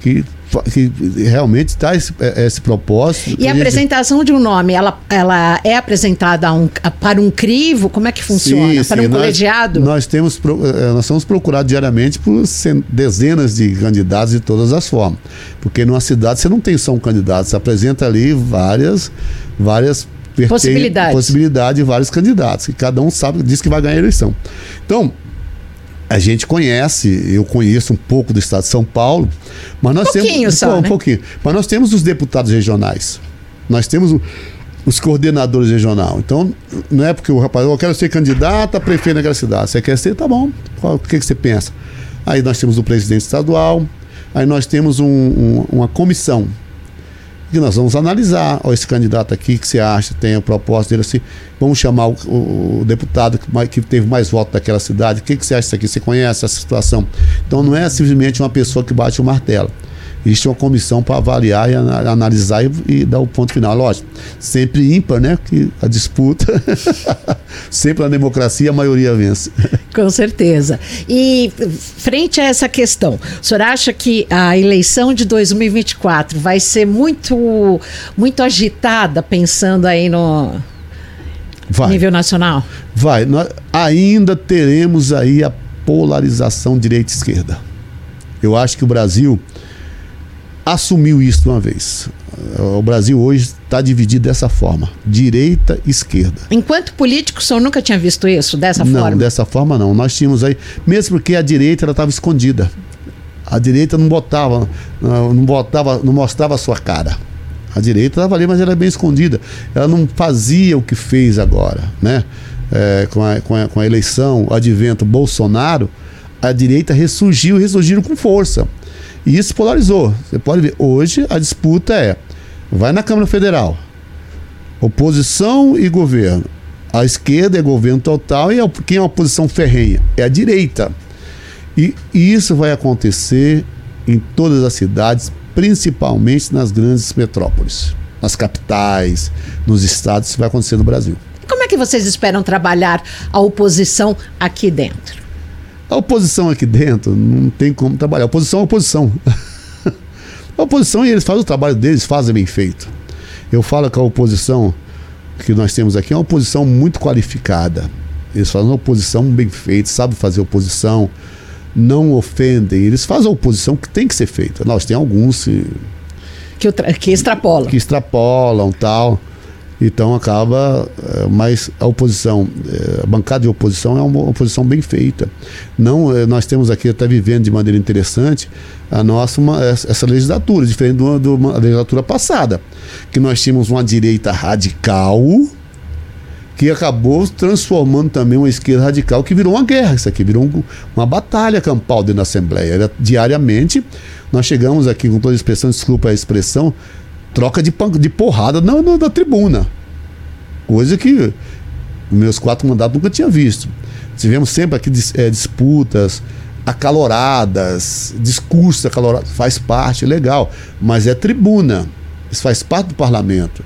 Que, que realmente está esse, é, esse propósito. E a apresentação de um nome, ela, ela é apresentada um, para um crivo? Como é que funciona? Sim, para sim. um colegiado? Nós, nós, temos, é, nós somos procurados diariamente por dezenas de candidatos de todas as formas. Porque numa cidade você não tem só um candidato, você apresenta ali várias, várias possibilidade. possibilidade de vários candidatos, que cada um sabe, diz que vai ganhar a eleição. Então, a gente conhece, eu conheço um pouco do estado de São Paulo, mas nós um temos só, um né? pouquinho, mas nós temos os deputados regionais. Nós temos os coordenadores regional. Então, não é porque o rapaz, eu quero ser candidato a prefeito naquela cidade. Você quer ser, tá bom. o que, que você pensa? Aí nós temos o presidente estadual, aí nós temos um, um, uma comissão que nós vamos analisar. Ó, esse candidato aqui que você acha tem a proposta dele assim. Vamos chamar o, o, o deputado que, que, teve mais votos daquela cidade. O que, que você acha disso aqui? Você conhece essa situação? Então não é simplesmente uma pessoa que bate o martelo. Existe uma comissão para avaliar e analisar e, e, dar o ponto final. Lógico, sempre ímpar, né? Que a disputa, [laughs] sempre na democracia a maioria vence. [laughs] Com certeza. E frente a essa questão, o senhor acha que a eleição de 2024 vai ser muito, muito agitada, pensando aí no vai. nível nacional? Vai. Nós ainda teremos aí a polarização direita-esquerda. Eu acho que o Brasil assumiu isso uma vez. O Brasil hoje está dividido dessa forma, direita e esquerda. Enquanto político, o senhor nunca tinha visto isso dessa não, forma? Não, dessa forma não. Nós tínhamos aí, mesmo porque a direita estava escondida. A direita não botava, não botava, não mostrava a sua cara. A direita estava ali, mas era bem escondida. Ela não fazia o que fez agora, né? É, com, a, com, a, com a eleição, o advento Bolsonaro, a direita ressurgiu, ressurgiram com força. E isso polarizou. Você pode ver, hoje a disputa é: vai na Câmara Federal, oposição e governo. A esquerda é governo total e quem é a oposição ferrenha? É a direita. E isso vai acontecer em todas as cidades, principalmente nas grandes metrópoles, nas capitais, nos estados, isso vai acontecer no Brasil. Como é que vocês esperam trabalhar a oposição aqui dentro? A oposição aqui dentro não tem como trabalhar. A oposição é a oposição. [laughs] a oposição, e eles fazem o trabalho deles, fazem bem feito. Eu falo que a oposição que nós temos aqui é uma oposição muito qualificada. Eles fazem uma oposição bem feita, sabem fazer oposição, não ofendem. Eles fazem a oposição que tem que ser feita. Nós tem alguns que, que extrapolam. Que extrapolam tal. Então acaba, eh, mas a oposição, eh, a bancada de oposição é uma oposição bem feita. Não, eh, nós temos aqui até vivendo de maneira interessante a nossa uma, essa legislatura, diferente da legislatura passada, que nós tínhamos uma direita radical que acabou transformando também uma esquerda radical que virou uma guerra. Isso aqui virou um, uma batalha campal dentro da Assembleia. Era, diariamente, nós chegamos aqui, com toda a expressão, desculpa a expressão, troca de, de porrada na, na, na tribuna. Coisa que meus quatro mandatos nunca tinha visto. Tivemos sempre aqui é, disputas acaloradas, discursos acalorados, faz parte, legal, mas é tribuna, isso faz parte do parlamento.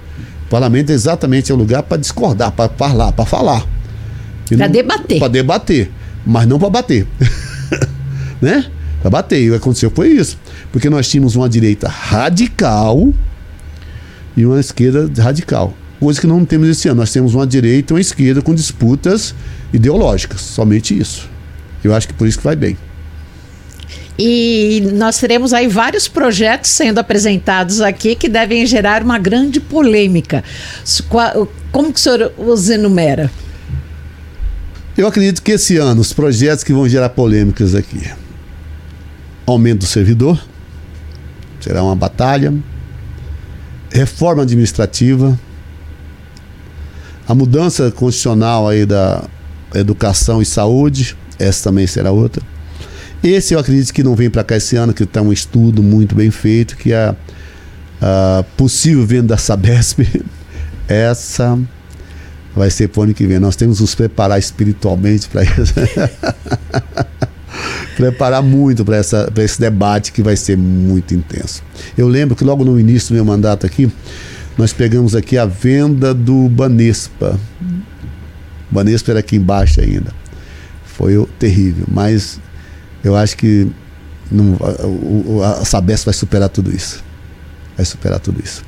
O parlamento é exatamente o lugar para discordar, para falar, para falar. Para debater. Para debater, mas não para bater. [laughs] né? Para bater. E o que aconteceu foi isso. Porque nós tínhamos uma direita radical e uma esquerda radical coisa que não temos esse ano. Nós temos uma direita e uma esquerda com disputas ideológicas, somente isso. Eu acho que por isso que vai bem. E nós teremos aí vários projetos sendo apresentados aqui que devem gerar uma grande polêmica. Como que o senhor os enumera? Eu acredito que esse ano os projetos que vão gerar polêmicas aqui. Aumento do servidor, será uma batalha. Reforma administrativa, a mudança constitucional aí da educação e saúde, essa também será outra. Esse eu acredito que não vem para cá esse ano, que está um estudo muito bem feito, que é a possível venda da Sabesp. [laughs] Essa vai ser para o ano que vem. Nós temos que nos preparar espiritualmente para isso. [laughs] preparar muito para esse debate que vai ser muito intenso. Eu lembro que logo no início do meu mandato aqui, nós pegamos aqui a venda do Banespa. O Banespa era aqui embaixo ainda. Foi terrível, mas eu acho que não, a, a Sabesp vai superar tudo isso. Vai superar tudo isso.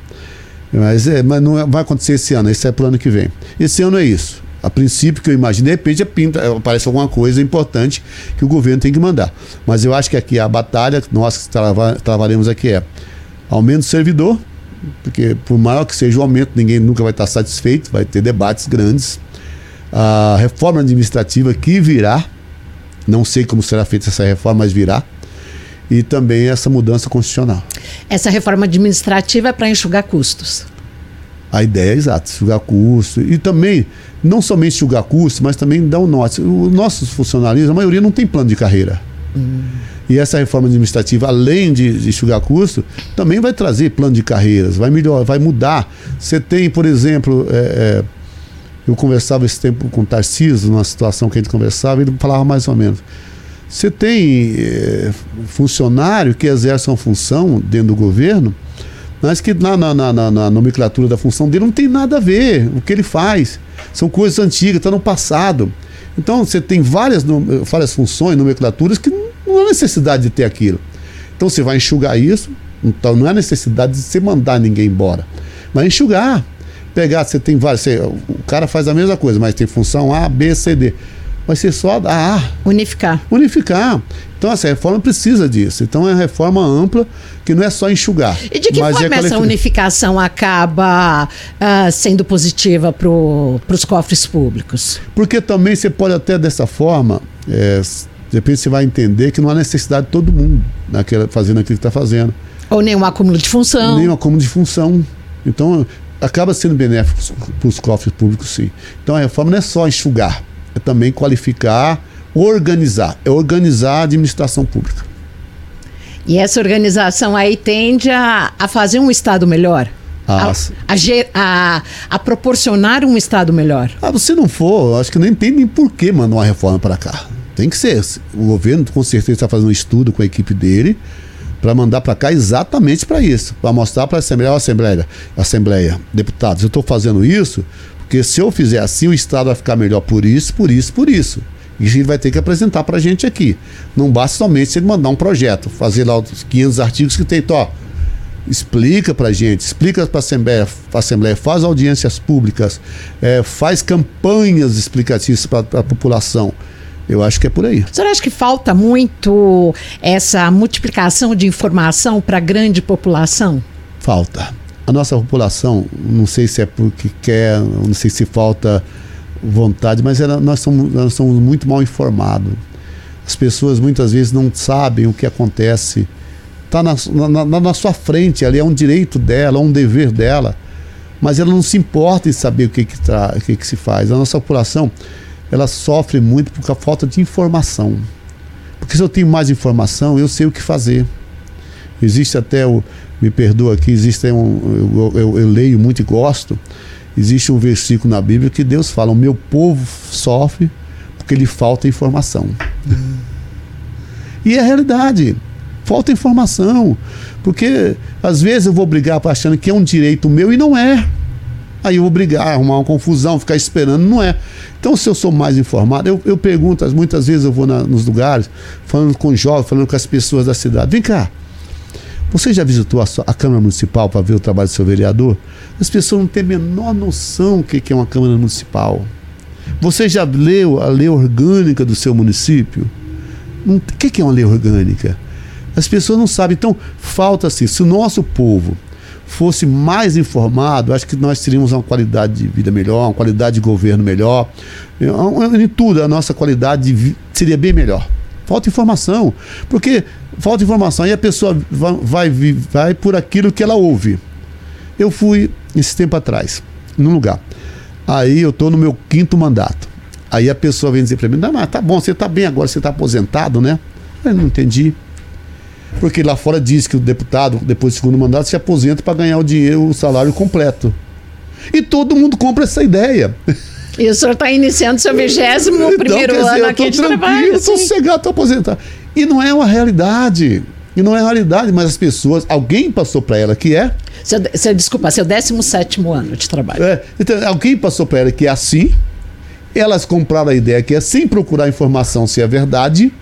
Mas, é, mas não é, vai acontecer esse ano, esse é para o ano que vem. Esse ano é isso. A princípio, que eu imagino, de repente pinta, aparece alguma coisa importante que o governo tem que mandar. Mas eu acho que aqui a batalha, nós que trava, trabalhamos aqui é aumento do servidor, porque por maior que seja o aumento, ninguém nunca vai estar satisfeito, vai ter debates grandes. A reforma administrativa que virá, não sei como será feita essa reforma, mas virá. E também essa mudança constitucional. Essa reforma administrativa é para enxugar custos. A ideia é exata, enxugar custos. E também, não somente enxugar custos, mas também dar o um norte. Os nossos funcionários, a maioria não tem plano de carreira. Hum. E essa reforma administrativa, além de, de enxugar custo, também vai trazer plano de carreiras, vai melhorar, vai mudar. Você tem, por exemplo, é, é, eu conversava esse tempo com o Tarcísio, numa situação que a gente conversava, ele falava mais ou menos. Você tem é, funcionário que exerce uma função dentro do governo, mas que na, na, na, na, nomenclatura da função dele não tem nada a ver o que ele faz. São coisas antigas, está no passado. Então você tem várias, várias funções, nomenclaturas que não há necessidade de ter aquilo. Então você vai enxugar isso, então não há necessidade de você mandar ninguém embora. Vai enxugar. Pegar, você tem vários. Você, o cara faz a mesma coisa, mas tem função A, B, C, D. Vai ser só a A. Unificar. Unificar. Então, essa reforma precisa disso. Então, é uma reforma ampla que não é só enxugar. E de que é forma é essa unificação acaba uh, sendo positiva para os cofres públicos? Porque também você pode até dessa forma é, de repente você vai entender que não há necessidade de todo mundo naquela, fazendo aquilo que está fazendo. Ou nenhum acúmulo de função. Nenhum acúmulo de função. Então, acaba sendo benéfico para os cofres públicos, sim. Então, a reforma não é só enxugar, é também qualificar, organizar. É organizar a administração pública. E essa organização aí tende a, a fazer um Estado melhor? A, a, a, a, proporcionar um Estado melhor. Ah, se não for, acho que não entendem por que mandar uma reforma para cá. Tem que ser. O governo com certeza está fazendo um estudo com a equipe dele para mandar para cá exatamente para isso, para mostrar para a Assembleia, Assembleia, Assembleia, deputados, eu estou fazendo isso porque se eu fizer assim o Estado vai ficar melhor por isso, por isso, por isso. E a gente vai ter que apresentar para a gente aqui. Não basta somente ele mandar um projeto, fazer lá os 500 artigos que tem, então, ó, explica para a gente, explica para a Assembleia, Assembleia, faz audiências públicas, é, faz campanhas explicativas para a população. Eu acho que é por aí. O senhor acha que falta muito essa multiplicação de informação para a grande população? Falta. A nossa população, não sei se é porque quer, não sei se falta vontade, mas ela, nós, somos, nós somos muito mal informados. As pessoas muitas vezes não sabem o que acontece. Está na, na, na, sua frente, ali é um direito dela, é um dever dela. mas ela não se importa em saber o que, que, tra... o que, que se faz. A nossa população ela sofre muito por a falta de informação. Porque se eu tenho mais informação, eu sei o que fazer. Existe até o. Me perdoa aqui, existe um. Eu, eu, eu leio muito e gosto. Existe um versículo na Bíblia que Deus fala: O meu povo sofre porque lhe falta informação. E é a realidade. Falta informação. Porque às vezes eu vou brigar achando que é um direito meu e não é. Aí eu vou brigar, arrumar uma confusão, ficar esperando, não é. Então, se eu sou mais informado, eu, eu pergunto, muitas vezes eu vou na, nos lugares, falando com jovens, falando com as pessoas da cidade. Vem cá, você já visitou a, a Câmara Municipal para ver o trabalho do seu vereador? As pessoas não têm a menor noção do que é uma Câmara Municipal. Você já leu a lei orgânica do seu município? O que é uma lei orgânica? As pessoas não sabem. Então, falta-se. Se o nosso povo fosse mais informado, acho que nós teríamos uma qualidade de vida melhor, uma qualidade de governo melhor. Em tudo, a nossa qualidade de seria bem melhor. Falta informação. Porque falta informação e a pessoa vai, vai, vai por aquilo que ela ouve. Eu fui, esse tempo atrás, num lugar. Aí eu estou no meu quinto mandato. Aí a pessoa vem dizer para mim: Não, mas tá bom, você está bem agora, você está aposentado, né? Eu não entendi. Porque lá fora diz que o deputado, depois do segundo mandato, se aposenta para ganhar o dinheiro, o salário completo. E todo mundo compra essa ideia. [laughs] E o senhor está iniciando seu vigésimo então, primeiro dizer, ano aqui de trabalho. Eu estou sossegado, estou aposentado. E não é uma realidade. E não é realidade, mas as pessoas, alguém passou para ela que é. Seu, seu, desculpa, seu 17 ano de trabalho. É, então, alguém passou para ela que é assim. Elas compraram a ideia que é sem procurar informação se é verdade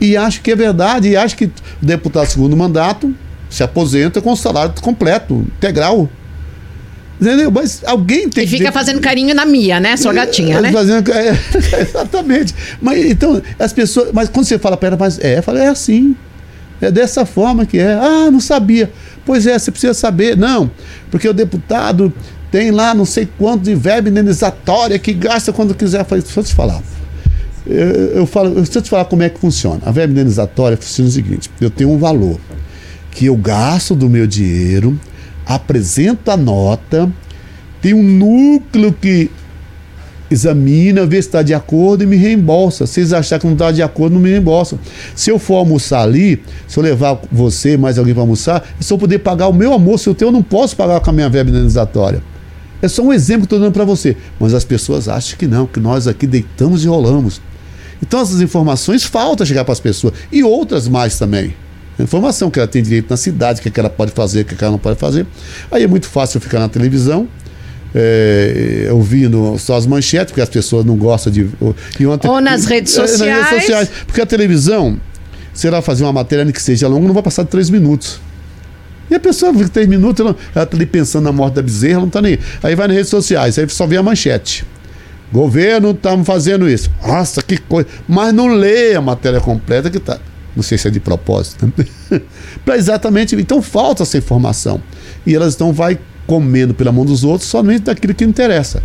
e acho que é verdade, e acho que o deputado segundo mandato se aposenta com o salário completo, integral. Entendeu? Mas alguém tem e que. E fica fazendo carinho na Mia, né? Sua gatinha, é, né? Fazendo, é, [laughs] exatamente. Mas então, as pessoas. Mas quando você fala para ela, mas é, fala, é assim. É dessa forma que é. Ah, não sabia. Pois é, você precisa saber. Não, porque o deputado tem lá não sei quanto de verba indenizatória que gasta quando quiser. Deixa eu te falar eu, eu falo, eu te falar como é que funciona. A verba indenizatória funciona o seguinte: eu tenho um valor que eu gasto do meu dinheiro, apresento a nota, tem um núcleo que examina, vê se está de acordo e me reembolsa. Se eles acharem que não está de acordo, não me reembolsam. Se eu for almoçar ali, se eu levar você mais alguém para almoçar, se eu poder pagar o meu almoço, o teu eu não posso pagar com a minha verba indenizatória. É só um exemplo que estou dando para você. Mas as pessoas acham que não, que nós aqui deitamos e rolamos. Então essas informações faltam chegar para as pessoas. E outras mais também. Informação que ela tem direito na cidade, o que, é que ela pode fazer, o que, é que ela não pode fazer. Aí é muito fácil ficar na televisão, é, ouvindo só as manchetes, porque as pessoas não gostam de. Ontem, Ou nas redes sociais. É, nas redes sociais. Porque a televisão, se ela fazer uma matéria que seja longa, não vai passar de três minutos. E a pessoa fica três minutos, ela, ela tá ali pensando na morte da bezerra, não está nem. Aí vai nas redes sociais, aí só vê a manchete. Governo, estamos fazendo isso. Nossa, que coisa. Mas não lê a matéria completa que está. Não sei se é de propósito. Né? [laughs] para exatamente. Então falta essa informação. E elas então vai comendo pela mão dos outros somente daquilo que interessa.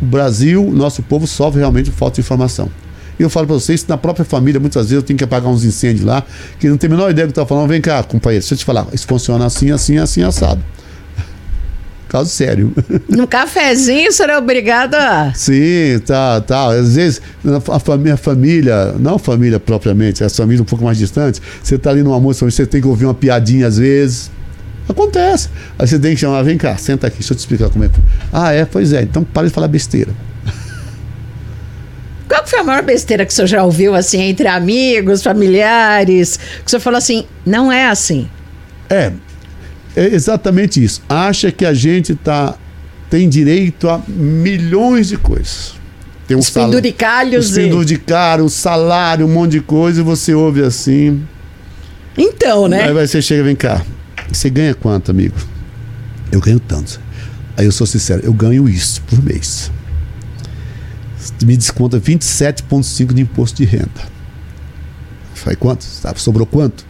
O Brasil, nosso povo, sofre realmente falta de informação. E eu falo para vocês, na própria família, muitas vezes eu tenho que apagar uns incêndios lá, que não tem a menor ideia do que está falando. Vem cá, companheiro, deixa eu te falar. Isso funciona assim, assim, assim, assado. Caso sério. No [laughs] cafezinho, o senhor é obrigado a. Sim, tá, tá. Às vezes, a família, família, não a família propriamente, as famílias um pouco mais distantes, você tá ali no almoço, você tem que ouvir uma piadinha às vezes. Acontece. Aí você tem que chamar, vem cá, senta aqui, deixa eu te explicar como é. Ah, é, pois é, então para de falar besteira. [laughs] Qual foi a maior besteira que o senhor já ouviu, assim, entre amigos, familiares? Que o senhor falou assim, não é assim. É, é exatamente isso. Acha que a gente tá, tem direito a milhões de coisas. Tem um os sal... penduricalhos. Os penduricalhos, o salário, um monte de coisa, e você ouve assim. Então, né? Aí você chega, vem cá. Você ganha quanto, amigo? Eu ganho tanto. Aí eu sou sincero, eu ganho isso por mês. Me desconta 27,5 de imposto de renda. Falei, quanto? Sobrou quanto?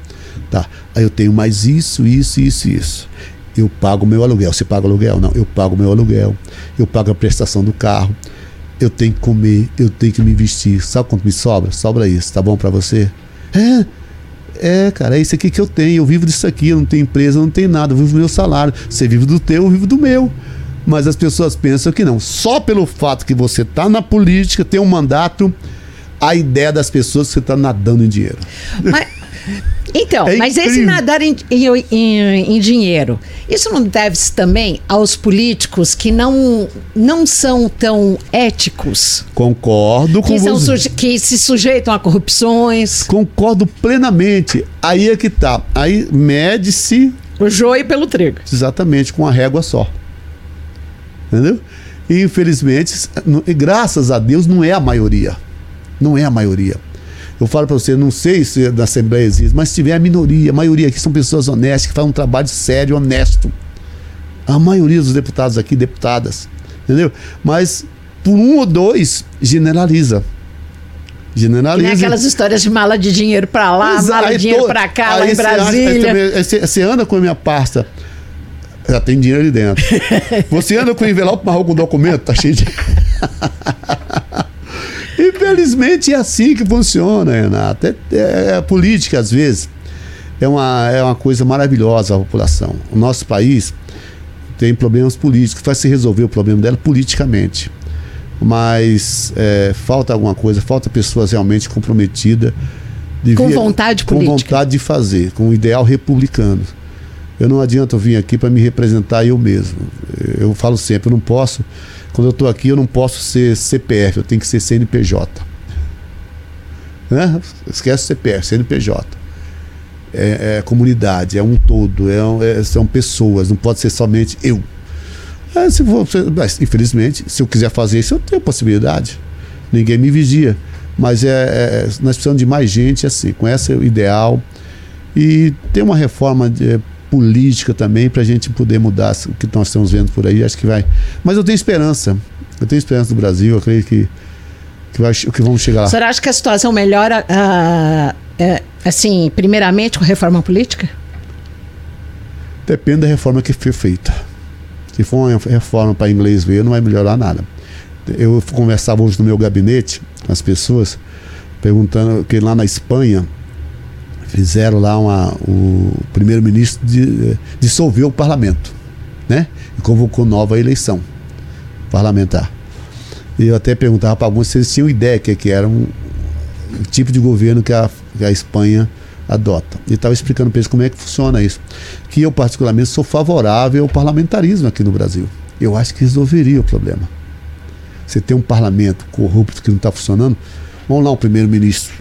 Tá. Aí eu tenho mais isso, isso, isso, isso. Eu pago meu aluguel. Você paga aluguel? Não, eu pago meu aluguel. Eu pago a prestação do carro. Eu tenho que comer, eu tenho que me vestir. Sabe quanto me sobra? Sobra isso. Tá bom para você? É. É, cara, é isso aqui que eu tenho. Eu vivo disso aqui. Eu não tenho empresa, eu não tenho nada. Eu vivo do meu salário. Você vive do teu, eu vivo do meu. Mas as pessoas pensam que não. Só pelo fato que você está na política, tem um mandato, a ideia das pessoas que você está nadando em dinheiro. Mas, então, é mas esse nadar em, em, em, em, dinheiro, isso não deve-se também aos políticos que não, não são tão éticos? Concordo com você. Que se sujeitam a corrupções. Concordo plenamente. Aí é que tá. Aí mede-se. O joio pelo trigo. Exatamente, com a régua só. Entendeu? E infelizmente, graças a Deus, não é a maioria. Não é a maioria. Eu falo para você, não sei se na Assembleia existe, mas se tiver a minoria, a maioria aqui são pessoas honestas, que fazem um trabalho sério, honesto. A maioria dos deputados aqui, deputadas, entendeu? Mas por um ou dois, generaliza. Generaliza. E aquelas histórias de mala de dinheiro para lá, Exato. mala de dinheiro para cá, lá em Brasília. Você anda com a minha pasta, já tem dinheiro ali dentro. [laughs] Você anda com o envelope marrom com documento, tá cheio de. [laughs] Infelizmente é assim que funciona, Renato. É, é, é, política, às vezes, é uma, é uma coisa maravilhosa a população. O nosso país tem problemas políticos, vai se resolver o problema dela politicamente. Mas é, falta alguma coisa, falta pessoas realmente comprometidas. com vontade com política. Com vontade de fazer, com o ideal republicano. Eu não adianta vir aqui para me representar eu mesmo. Eu falo sempre, eu não posso quando eu estou aqui, eu não posso ser CPF, eu tenho que ser CNPJ. Né? Esquece CPF, CNPJ. É, é, comunidade, é um todo, é, é, são pessoas, não pode ser somente eu. É, se for, mas, infelizmente, se eu quiser fazer isso, eu tenho possibilidade. Ninguém me vigia. Mas é, é nós precisamos de mais gente assim, com esse ideal. E tem uma reforma de, política também para a gente poder mudar o que nós estamos vendo por aí. Acho que vai. Mas eu tenho esperança. Eu tenho esperança do Brasil. Eu creio que que, vai, que vamos chegar lá. Você acha que a situação melhora, uh, assim, primeiramente com a reforma política? Depende da reforma que foi feita. Se for uma reforma para inglês ver, não vai melhorar nada. Eu conversava hoje no meu gabinete com as pessoas, perguntando que lá na Espanha fizeram lá uma, o primeiro-ministro dissolveu o parlamento, né? E convocou nova eleição parlamentar. E eu até perguntava para alguns se eles tinham ideia que, que era um, um tipo de governo que a, que a Espanha adota. E estava explicando para eles como é que funciona isso. Que eu, particularmente, sou favorável ao parlamentarismo aqui no Brasil. Eu acho que resolveria o problema. Você tem um parlamento corrupto que não está funcionando, vamos lá, um primeiro-ministro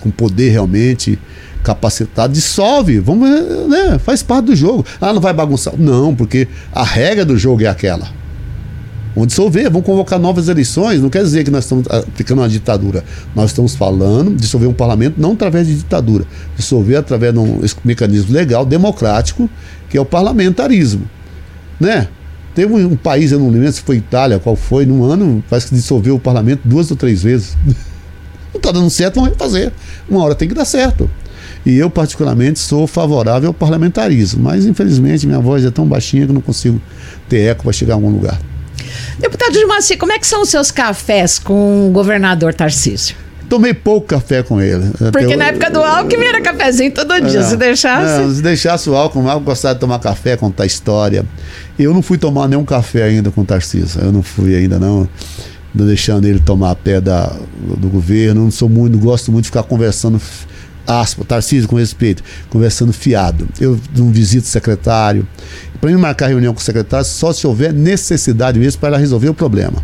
com poder realmente capacitado, dissolve, vamos, né, faz parte do jogo. Ah, não vai bagunçar. Não, porque a regra do jogo é aquela. Vamos dissolver, vamos convocar novas eleições. Não quer dizer que nós estamos aplicando uma ditadura. Nós estamos falando de dissolver um parlamento não através de ditadura, dissolver através de um mecanismo legal, democrático, que é o parlamentarismo. Né? Teve um, um país, eu não lembro se foi Itália, qual foi, num ano, parece que dissolveu o parlamento duas ou três vezes. [laughs] Não está dando certo, vamos refazer. Uma hora tem que dar certo. E eu, particularmente, sou favorável ao parlamentarismo. Mas, infelizmente, minha voz é tão baixinha que não consigo ter eco para chegar a algum lugar. Deputado Gilmar, como é que são os seus cafés com o governador Tarcísio? Tomei pouco café com ele. Porque eu, na época do Alckmin era cafezinho todo dia. É, se deixasse. É, se deixasse o Alckmin, eu gostava de tomar café, contar história. Eu não fui tomar nenhum café ainda com o Tarcísio. Eu não fui ainda, não deixando ele tomar pé da, do governo. Não sou muito, não gosto muito de ficar conversando aspa, Tarcísio com respeito, conversando fiado. Eu não visito o secretário. Para mim marcar reunião com o secretário só se houver necessidade mesmo para resolver o problema.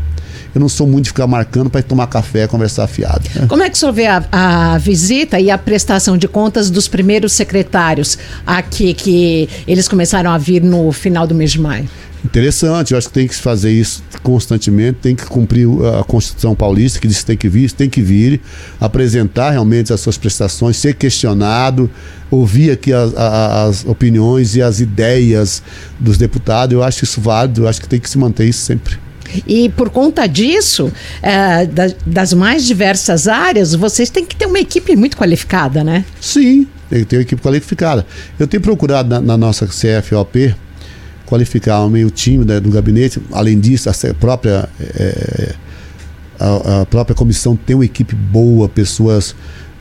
Eu não sou muito de ficar marcando para tomar café, conversar fiado. [laughs] Como é que o senhor vê a, a, visita e a prestação de contas dos primeiros secretários aqui, que eles começaram a vir no final do mês de maio? Interessante, eu acho que tem que fazer isso constantemente, tem que cumprir a Constituição Paulista, que diz que tem que vir, tem que vir, apresentar realmente as suas prestações, ser questionado, ouvir aqui as, as opiniões e as ideias dos deputados. Eu acho isso válido, eu acho que tem que se manter isso sempre. E por conta disso, é, da, das mais diversas áreas, vocês têm que ter uma equipe muito qualificada, né? Sim, tem que ter uma equipe qualificada. Eu tenho procurado na, na nossa CFOP qualificar o meio time né, do gabinete. Além disso, a própria, é, a, a, própria comissão tem uma equipe boa, pessoas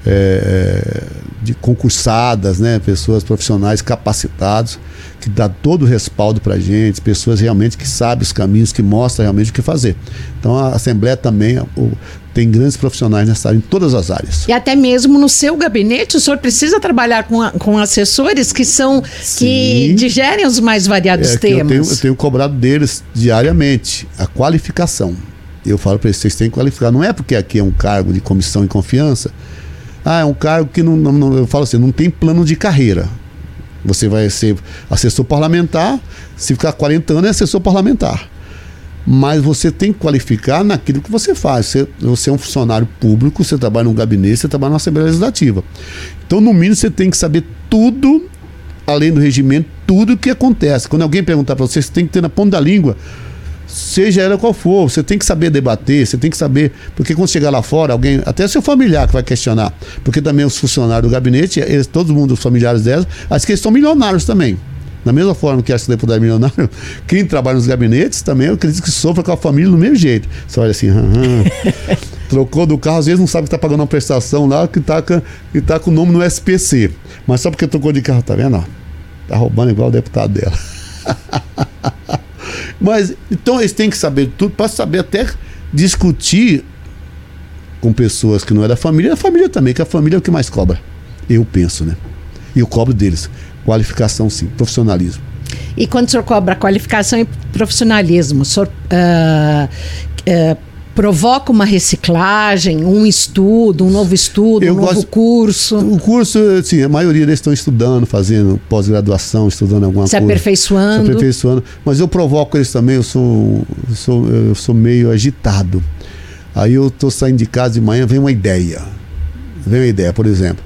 é, de concursadas, né? Pessoas profissionais capacitados que dá todo o respaldo para a gente, pessoas realmente que sabem os caminhos, que mostram realmente o que fazer. Então a Assembleia também o, tem grandes profissionais nessa área, em todas as áreas. E até mesmo no seu gabinete, o senhor precisa trabalhar com, a, com assessores que são Sim. que digerem os mais variados é, temas. Eu tenho, eu tenho cobrado deles diariamente a qualificação. Eu falo para eles, vocês têm que qualificar. Não é porque aqui é um cargo de comissão e confiança. Ah, é um cargo que não, não, não eu falo assim, não tem plano de carreira. Você vai ser assessor parlamentar, se ficar 40 anos é assessor parlamentar. Mas você tem que qualificar naquilo que você faz. Você, você é um funcionário público, você trabalha num gabinete, você trabalha na Assembleia Legislativa. Então, no mínimo, você tem que saber tudo, além do regimento, tudo o que acontece. Quando alguém perguntar para você, você tem que ter na ponta da língua seja ela qual for, você tem que saber debater, você tem que saber, porque quando chegar lá fora, alguém, até seu familiar que vai questionar, porque também os funcionários do gabinete, eles, todo mundo, os familiares delas, acho que eles são milionários também. Da mesma forma que esse deputado é milionário, [laughs] quem trabalha nos gabinetes também, eu acredito que sofra com a família do mesmo jeito. Você olha assim, [laughs] trocou do carro, às vezes não sabe que está pagando uma prestação lá, que está que tá com o nome no SPC. Mas só porque trocou de carro, tá vendo? Ó, tá roubando igual o deputado dela. [laughs] Mas então eles têm que saber tudo para saber até discutir com pessoas que não é da família, a família também, que a família é o que mais cobra. Eu penso, né? E eu cobro deles. Qualificação, sim, profissionalismo. E quando o senhor cobra qualificação e profissionalismo, o senhor uh, uh, provoca uma reciclagem, um estudo, um novo estudo, eu um gosto, novo curso? O curso, sim, a maioria deles estão estudando, fazendo pós-graduação, estudando alguma se coisa. Se aperfeiçoando. Se aperfeiçoando. Mas eu provoco eles também, eu sou, eu sou, eu sou meio agitado. Aí eu estou saindo de casa de manhã, vem uma ideia. Vem uma ideia, por exemplo,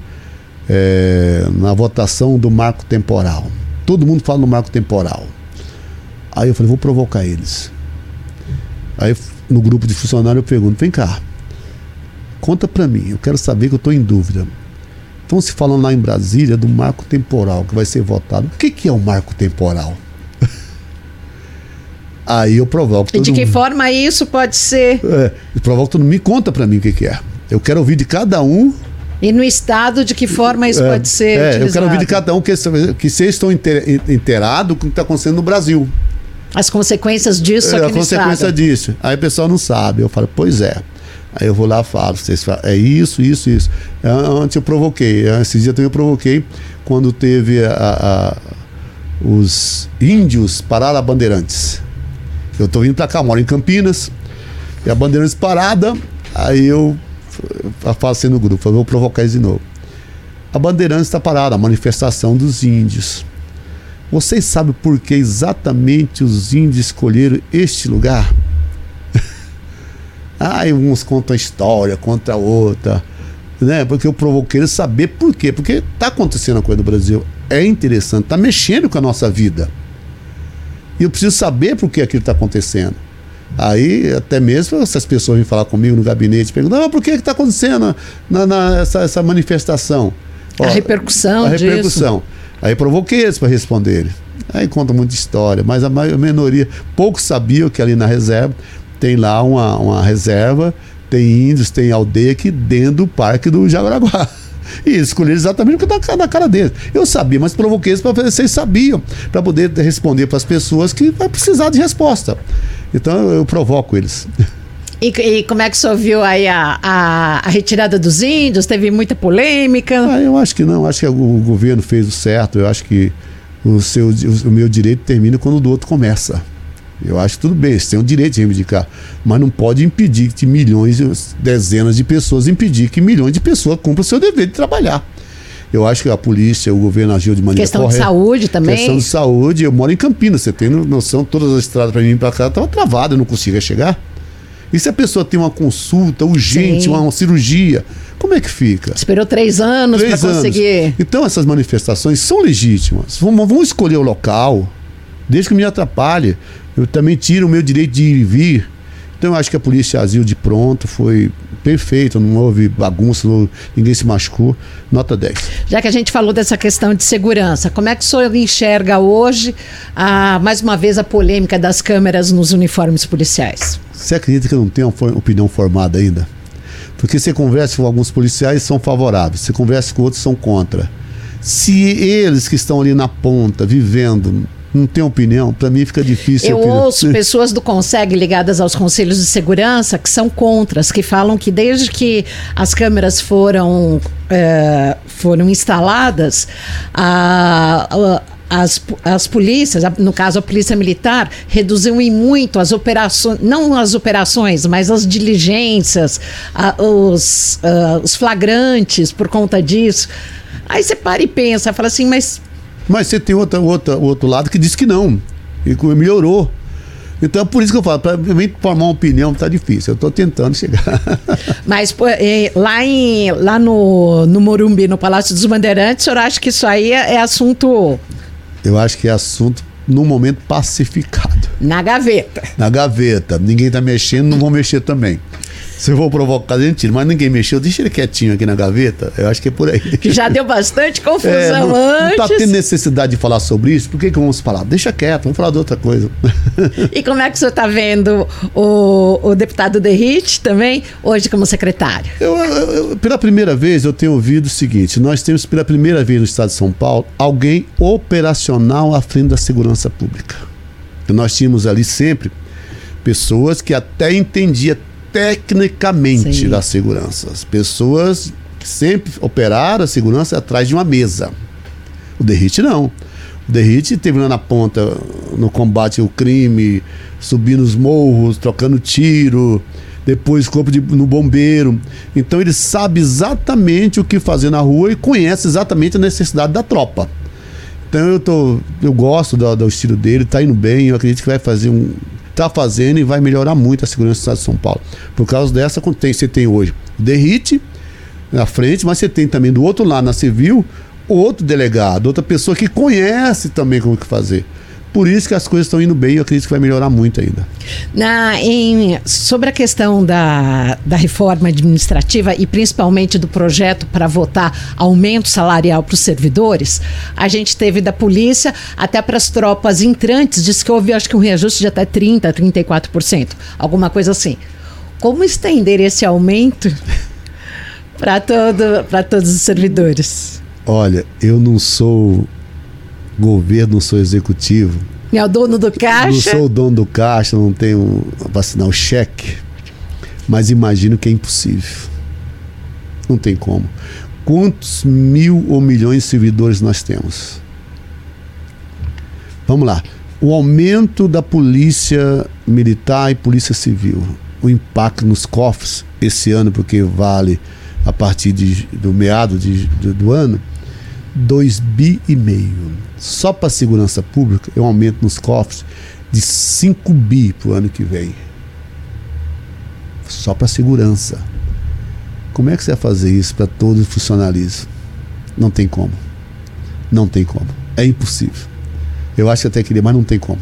é, na votação do marco temporal. Todo mundo fala no marco temporal. Aí eu falei, vou provocar eles. Aí no grupo de funcionários, eu pergunto: vem cá, conta para mim, eu quero saber que eu estou em dúvida. Estão se falando lá em Brasília do marco temporal que vai ser votado. O que, que é o marco temporal? [laughs] Aí eu provoco. E de que mundo. forma isso pode ser? É, eu provoco todo mundo. Me conta para mim o que, que é. Eu quero ouvir de cada um e no Estado, de que forma isso é, pode ser? É, utilizado? eu quero ouvir de cada um que, que vocês estão inteirados com o que está acontecendo no Brasil. As consequências disso é, A consequência estado. disso. Aí o pessoal não sabe. Eu falo, pois é. Aí eu vou lá e falo, vocês falam, é isso, isso, isso. É, antes eu provoquei, esses dias também eu provoquei quando teve a, a, os índios pararam a Bandeirantes. Eu tô vindo para cá, moro em Campinas, e a Bandeirantes parada, aí eu assim no grupo, vou provocar eles de novo. A Bandeirantes está parada, a manifestação dos índios. Vocês sabem por que exatamente os índios escolheram este lugar? [laughs] ah, uns contam a história, conta a outra. Né? Porque eu provoquei eles saber por quê. Porque está acontecendo a coisa no Brasil. É interessante, está mexendo com a nossa vida. E eu preciso saber por que aquilo está acontecendo. Aí, até mesmo essas pessoas vêm falar comigo no gabinete, perguntam: ah, por que está acontecendo na, na, essa, essa manifestação? Ó, a repercussão. A repercussão. Disso. Aí provoquei eles para responderem. Aí conta muita história, mas a, a minoria, poucos sabiam que ali na reserva tem lá uma, uma reserva, tem índios, tem aldeia aqui dentro do parque do Jaguaraguá. [laughs] E escolheram exatamente o que está na cara deles. Eu sabia, mas provoquei eles para ver se vocês sabiam, para poder responder para as pessoas que vai precisar de resposta. Então eu provoco eles. [laughs] E, e, como é que o senhor viu aí a, a, a, retirada dos índios? Teve muita polêmica? Ah, eu acho que não. Acho que o governo fez o certo. Eu acho que o, seu, o, meu direito termina quando o do outro começa. Eu acho que tudo bem, você tem o direito de reivindicar, mas não pode impedir que milhões, dezenas de pessoas, impedir que milhões de pessoas cumpram o seu dever de trabalhar. Eu acho que a polícia, o governo agiu de maneira Questão correta. Questão de saúde também? Questão de saúde. Eu moro em Campinas, você tem noção, todas as estradas para mim para cá estavam travadas, eu não conseguia chegar. E se a pessoa tem uma consulta urgente, uma, uma, cirurgia, como é que fica? Esperou três anos para conseguir. Então essas manifestações são legítimas. Vamos, vamos escolher o local, desde que me atrapalhe. Eu também tiro o meu direito de ir e vir. Então eu acho que a polícia agiu de pronto, foi perfeito, não houve bagunça, não, ninguém se machucou. Nota 10. Já que a gente falou dessa questão de segurança, como é que o senhor enxerga hoje, a, mais uma vez, a polêmica das câmeras nos uniformes policiais? Você acredita que eu não tenho uma opinião formada ainda? Porque você conversa com alguns policiais são favoráveis, você conversa com outros são contra. Se eles que estão ali na ponta, vivendo, não tem opinião, para mim fica difícil. Eu ouço pessoas do Conseg ligadas aos conselhos de segurança que são contras, que falam que desde que as câmeras foram, é, foram instaladas, a, a as, as polícias, no caso a polícia militar, reduziu em muito as operações, não as operações, mas as diligências, a, os, uh, os flagrantes por conta disso. Aí você para e pensa, fala assim, mas. Mas você tem outra, outra, outro lado que diz que não. E que melhorou. Então é por isso que eu falo, para mim formar uma opinião tá difícil. Eu estou tentando chegar. [laughs] Mas é, lá, em, lá no, no Morumbi, no Palácio dos Bandeirantes, o senhor acha que isso aí é, é assunto eu acho que é assunto no momento pacificado. Na gaveta. Na gaveta. Ninguém está mexendo, não vão mexer também. Se eu vou provocar, a gente tira. Mas ninguém mexeu, deixa ele quietinho aqui na gaveta. Eu acho que é por aí. Que [laughs] já deu bastante confusão é, não, antes. Não está tendo necessidade de falar sobre isso. Por que, que vamos falar? Deixa quieto, vamos falar de outra coisa. [laughs] E como é que o senhor está vendo o, o deputado Derrite também, hoje como secretário? Eu, eu, eu, pela primeira vez, eu tenho ouvido o seguinte: nós temos pela primeira vez no estado de São Paulo alguém operacional à frente da segurança pública. nós tínhamos ali sempre pessoas que até entendiam tecnicamente Sim. da segurança. As pessoas sempre operaram a segurança atrás de uma mesa. O Derrite não. O Derrite teve lá na ponta no combate ao crime, subindo os morros, trocando tiro, depois corpo de, no bombeiro. Então ele sabe exatamente o que fazer na rua e conhece exatamente a necessidade da tropa. Então eu tô, eu gosto do, do estilo dele, tá indo bem, eu acredito que vai fazer um está fazendo e vai melhorar muito a segurança do estado de São Paulo. Por causa dessa, você tem hoje o Derrite na frente, mas você tem também do outro lado, na civil, outro delegado, outra pessoa que conhece também como que fazer. Por isso que as coisas estão indo bem e eu acredito que vai melhorar muito ainda. Na, em, sobre a questão da, da reforma administrativa e principalmente do projeto para votar aumento salarial para os servidores, a gente teve da polícia até para as tropas entrantes, disse que houve acho que um reajuste de até 30%, 34%, alguma coisa assim. Como estender esse aumento [laughs] para todo, todos os servidores? Olha, eu não sou governo, não sou executivo. É o dono do caixa? Não sou o dono do caixa, não tenho para assinar o cheque. Mas imagino que é impossível. Não tem como. Quantos mil ou milhões de servidores nós temos? Vamos lá. O aumento da polícia militar e polícia civil. O impacto nos cofres esse ano, porque vale a partir de, do meado de, do, do ano, 2 bi e meio. Só para segurança pública um aumento nos cofres de 5 bi para o ano que vem. Só para segurança. Como é que você vai fazer isso para todo o funcionalismo? Não tem como. Não tem como. É impossível. Eu acho que até queria, mas não tem como.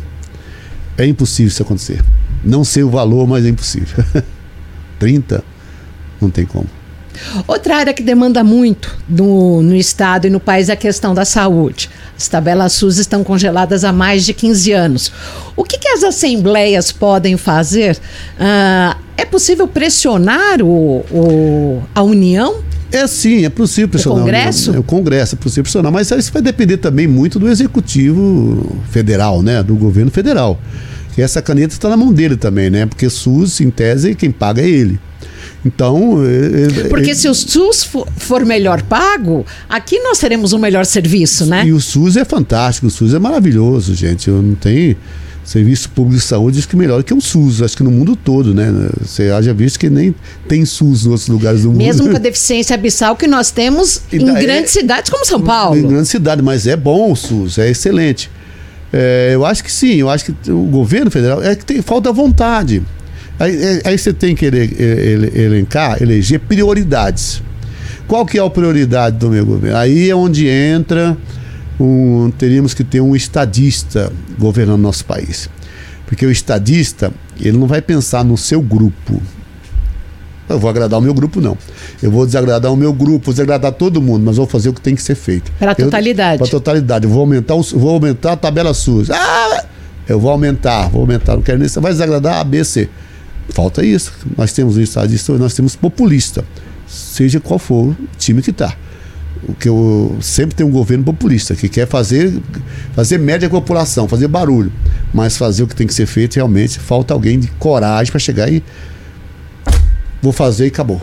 É impossível isso acontecer. Não sei o valor, mas é impossível. [laughs] 30? Não tem como. Outra área que demanda muito no, no Estado e no país é a questão da saúde. As tabelas SUS estão congeladas há mais de 15 anos. O que, que as assembleias podem fazer? Uh, é possível pressionar o, o, a União? É sim, é possível pressionar. O Congresso? O, o Congresso é possível pressionar, mas isso vai depender também muito do Executivo Federal, né? Do governo federal. Que essa caneta está na mão dele também, né? Porque SUS, em tese, quem paga é ele. Então. É, é, Porque é, se o SUS for melhor pago, aqui nós teremos um melhor serviço, né? E o SUS é fantástico, o SUS é maravilhoso, gente. Eu não tenho. Serviço Público de Saúde acho que melhor que o SUS, acho que no mundo todo, né? Você haja visto que nem tem SUS em outros lugares do mundo. Mesmo com a deficiência abissal que nós temos em grandes cidades como São Paulo. Em grandes cidades, mas é bom o SUS, é excelente. É, eu acho que sim, eu acho que o governo federal é que tem falta vontade. Aí, é, aí você tem que elencar, eleger prioridades. Qual que é a prioridade do meu governo? Aí é onde entra um, teríamos que ter um estadista governando nosso país. Porque o estadista, ele não vai pensar no seu grupo. Eu vou agradar o meu grupo, não. Eu vou desagradar o meu grupo, vou desagradar todo mundo, mas vou fazer o que tem que ser feito. Para a totalidade. Para a totalidade. Eu vou aumentar, o, vou aumentar a tabela SUS. Ah, eu vou aumentar, vou aumentar. Não quero nem. Vai desagradar A, B, C. Falta isso. Nós temos um estadista, nós temos populista, seja qual for o time que está. Que eu sempre tem um governo populista que quer fazer fazer média com a população, fazer barulho, mas fazer o que tem que ser feito realmente falta alguém de coragem para chegar e vou fazer e acabou.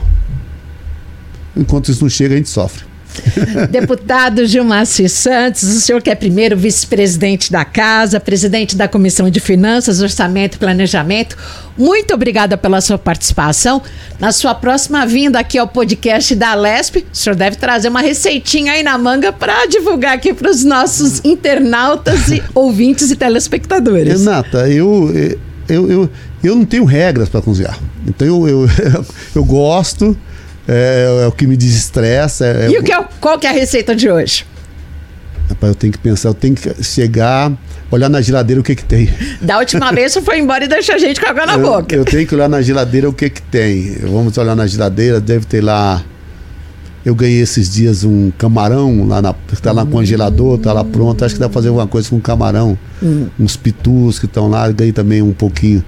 Enquanto isso não chega, a gente sofre. [laughs] Deputado Gilmar Santos, o senhor que é primeiro vice-presidente da Casa, presidente da Comissão de Finanças, Orçamento e Planejamento, muito obrigada pela sua participação. Na sua próxima vinda aqui ao podcast da Lesp, o senhor deve trazer uma receitinha aí na manga para divulgar aqui para os nossos internautas e [laughs] ouvintes e telespectadores. Renata, eu, eu, eu, eu não tenho regras para cozinhar. Então eu, eu, [laughs] eu gosto é, é o que me desestressa. É, e o que é, qual que é a receita de hoje? Rapaz, eu tenho que pensar, eu tenho que chegar, olhar na geladeira o que que tem. Da última vez você foi embora e deixou a gente com água na eu, boca. Eu tenho que olhar na geladeira o que que tem. Vamos olhar na geladeira, deve ter lá. Eu ganhei esses dias um camarão lá na, tá lá no congelador, tá lá pronto. Acho que dá pra fazer alguma coisa com camarão. Hum. Uns pitus que estão lá. Ganhei também um pouquinho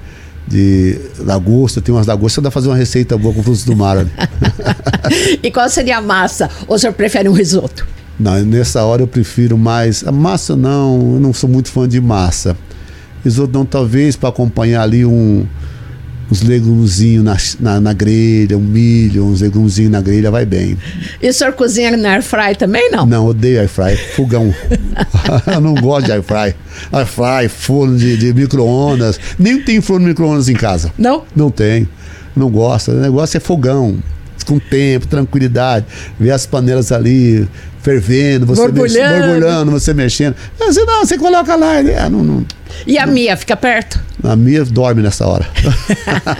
de lagosta, tem umas lagostas, dá pra fazer uma receita boa com frutos do mar. [laughs] e qual seria a massa? Ou o senhor prefere um risoto? Não, nessa hora eu prefiro mais. A massa não, eu não sou muito fã de massa. Risoto não, talvez para acompanhar ali um, uns legumezinhos na, na, na, grelha, um milho, uns legumezinhos na grelha, vai bem. E o senhor cozinha na air fry também, não? Não, odeio air fry, fogão. [laughs] eu não gosto de air fry. Air fry, forno de, de micro-ondas. Nem tem forno de micro-ondas em casa. Não? Não tem. Não gosta. O negócio é fogão. Com tempo, tranquilidade. Ver as panelas ali fervendo, você borbulhando, mex, borbulhando você mexendo. Você não, você coloca lá. É, não, não, e a Mia fica perto? A Mia dorme nessa hora.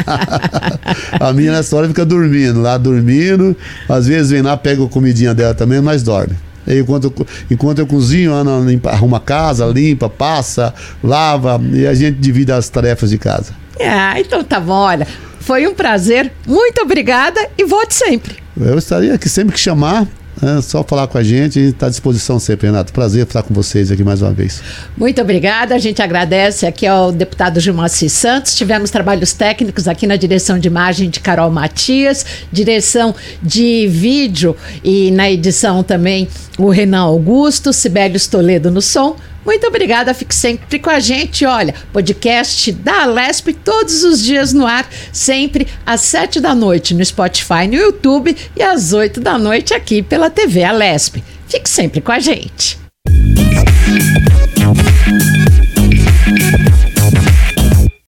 [laughs] a Mia nessa hora fica dormindo, lá dormindo. Às vezes vem lá, pega a comidinha dela também, mas dorme. Aí, enquanto, eu, enquanto eu cozinho, Ana limpa, arruma a casa, limpa, passa, lava e a gente divide as tarefas de casa. Ah, então tá bom, olha. Foi um prazer, muito obrigada e volte sempre. Eu estaria aqui sempre que chamar. É só falar com a gente e está à disposição sempre, Renato. Prazer estar com vocês aqui mais uma vez. Muito obrigada. A gente agradece aqui ao deputado Gilmacir Santos. Tivemos trabalhos técnicos aqui na direção de imagem de Carol Matias, direção de vídeo e na edição também o Renan Augusto, Sibelius Toledo no som. Muito obrigada, fique sempre com a gente. Olha, podcast da Alesp todos os dias no ar, sempre às sete da noite no Spotify, no YouTube e às oito da noite aqui pela TV Alesp. Fique sempre com a gente.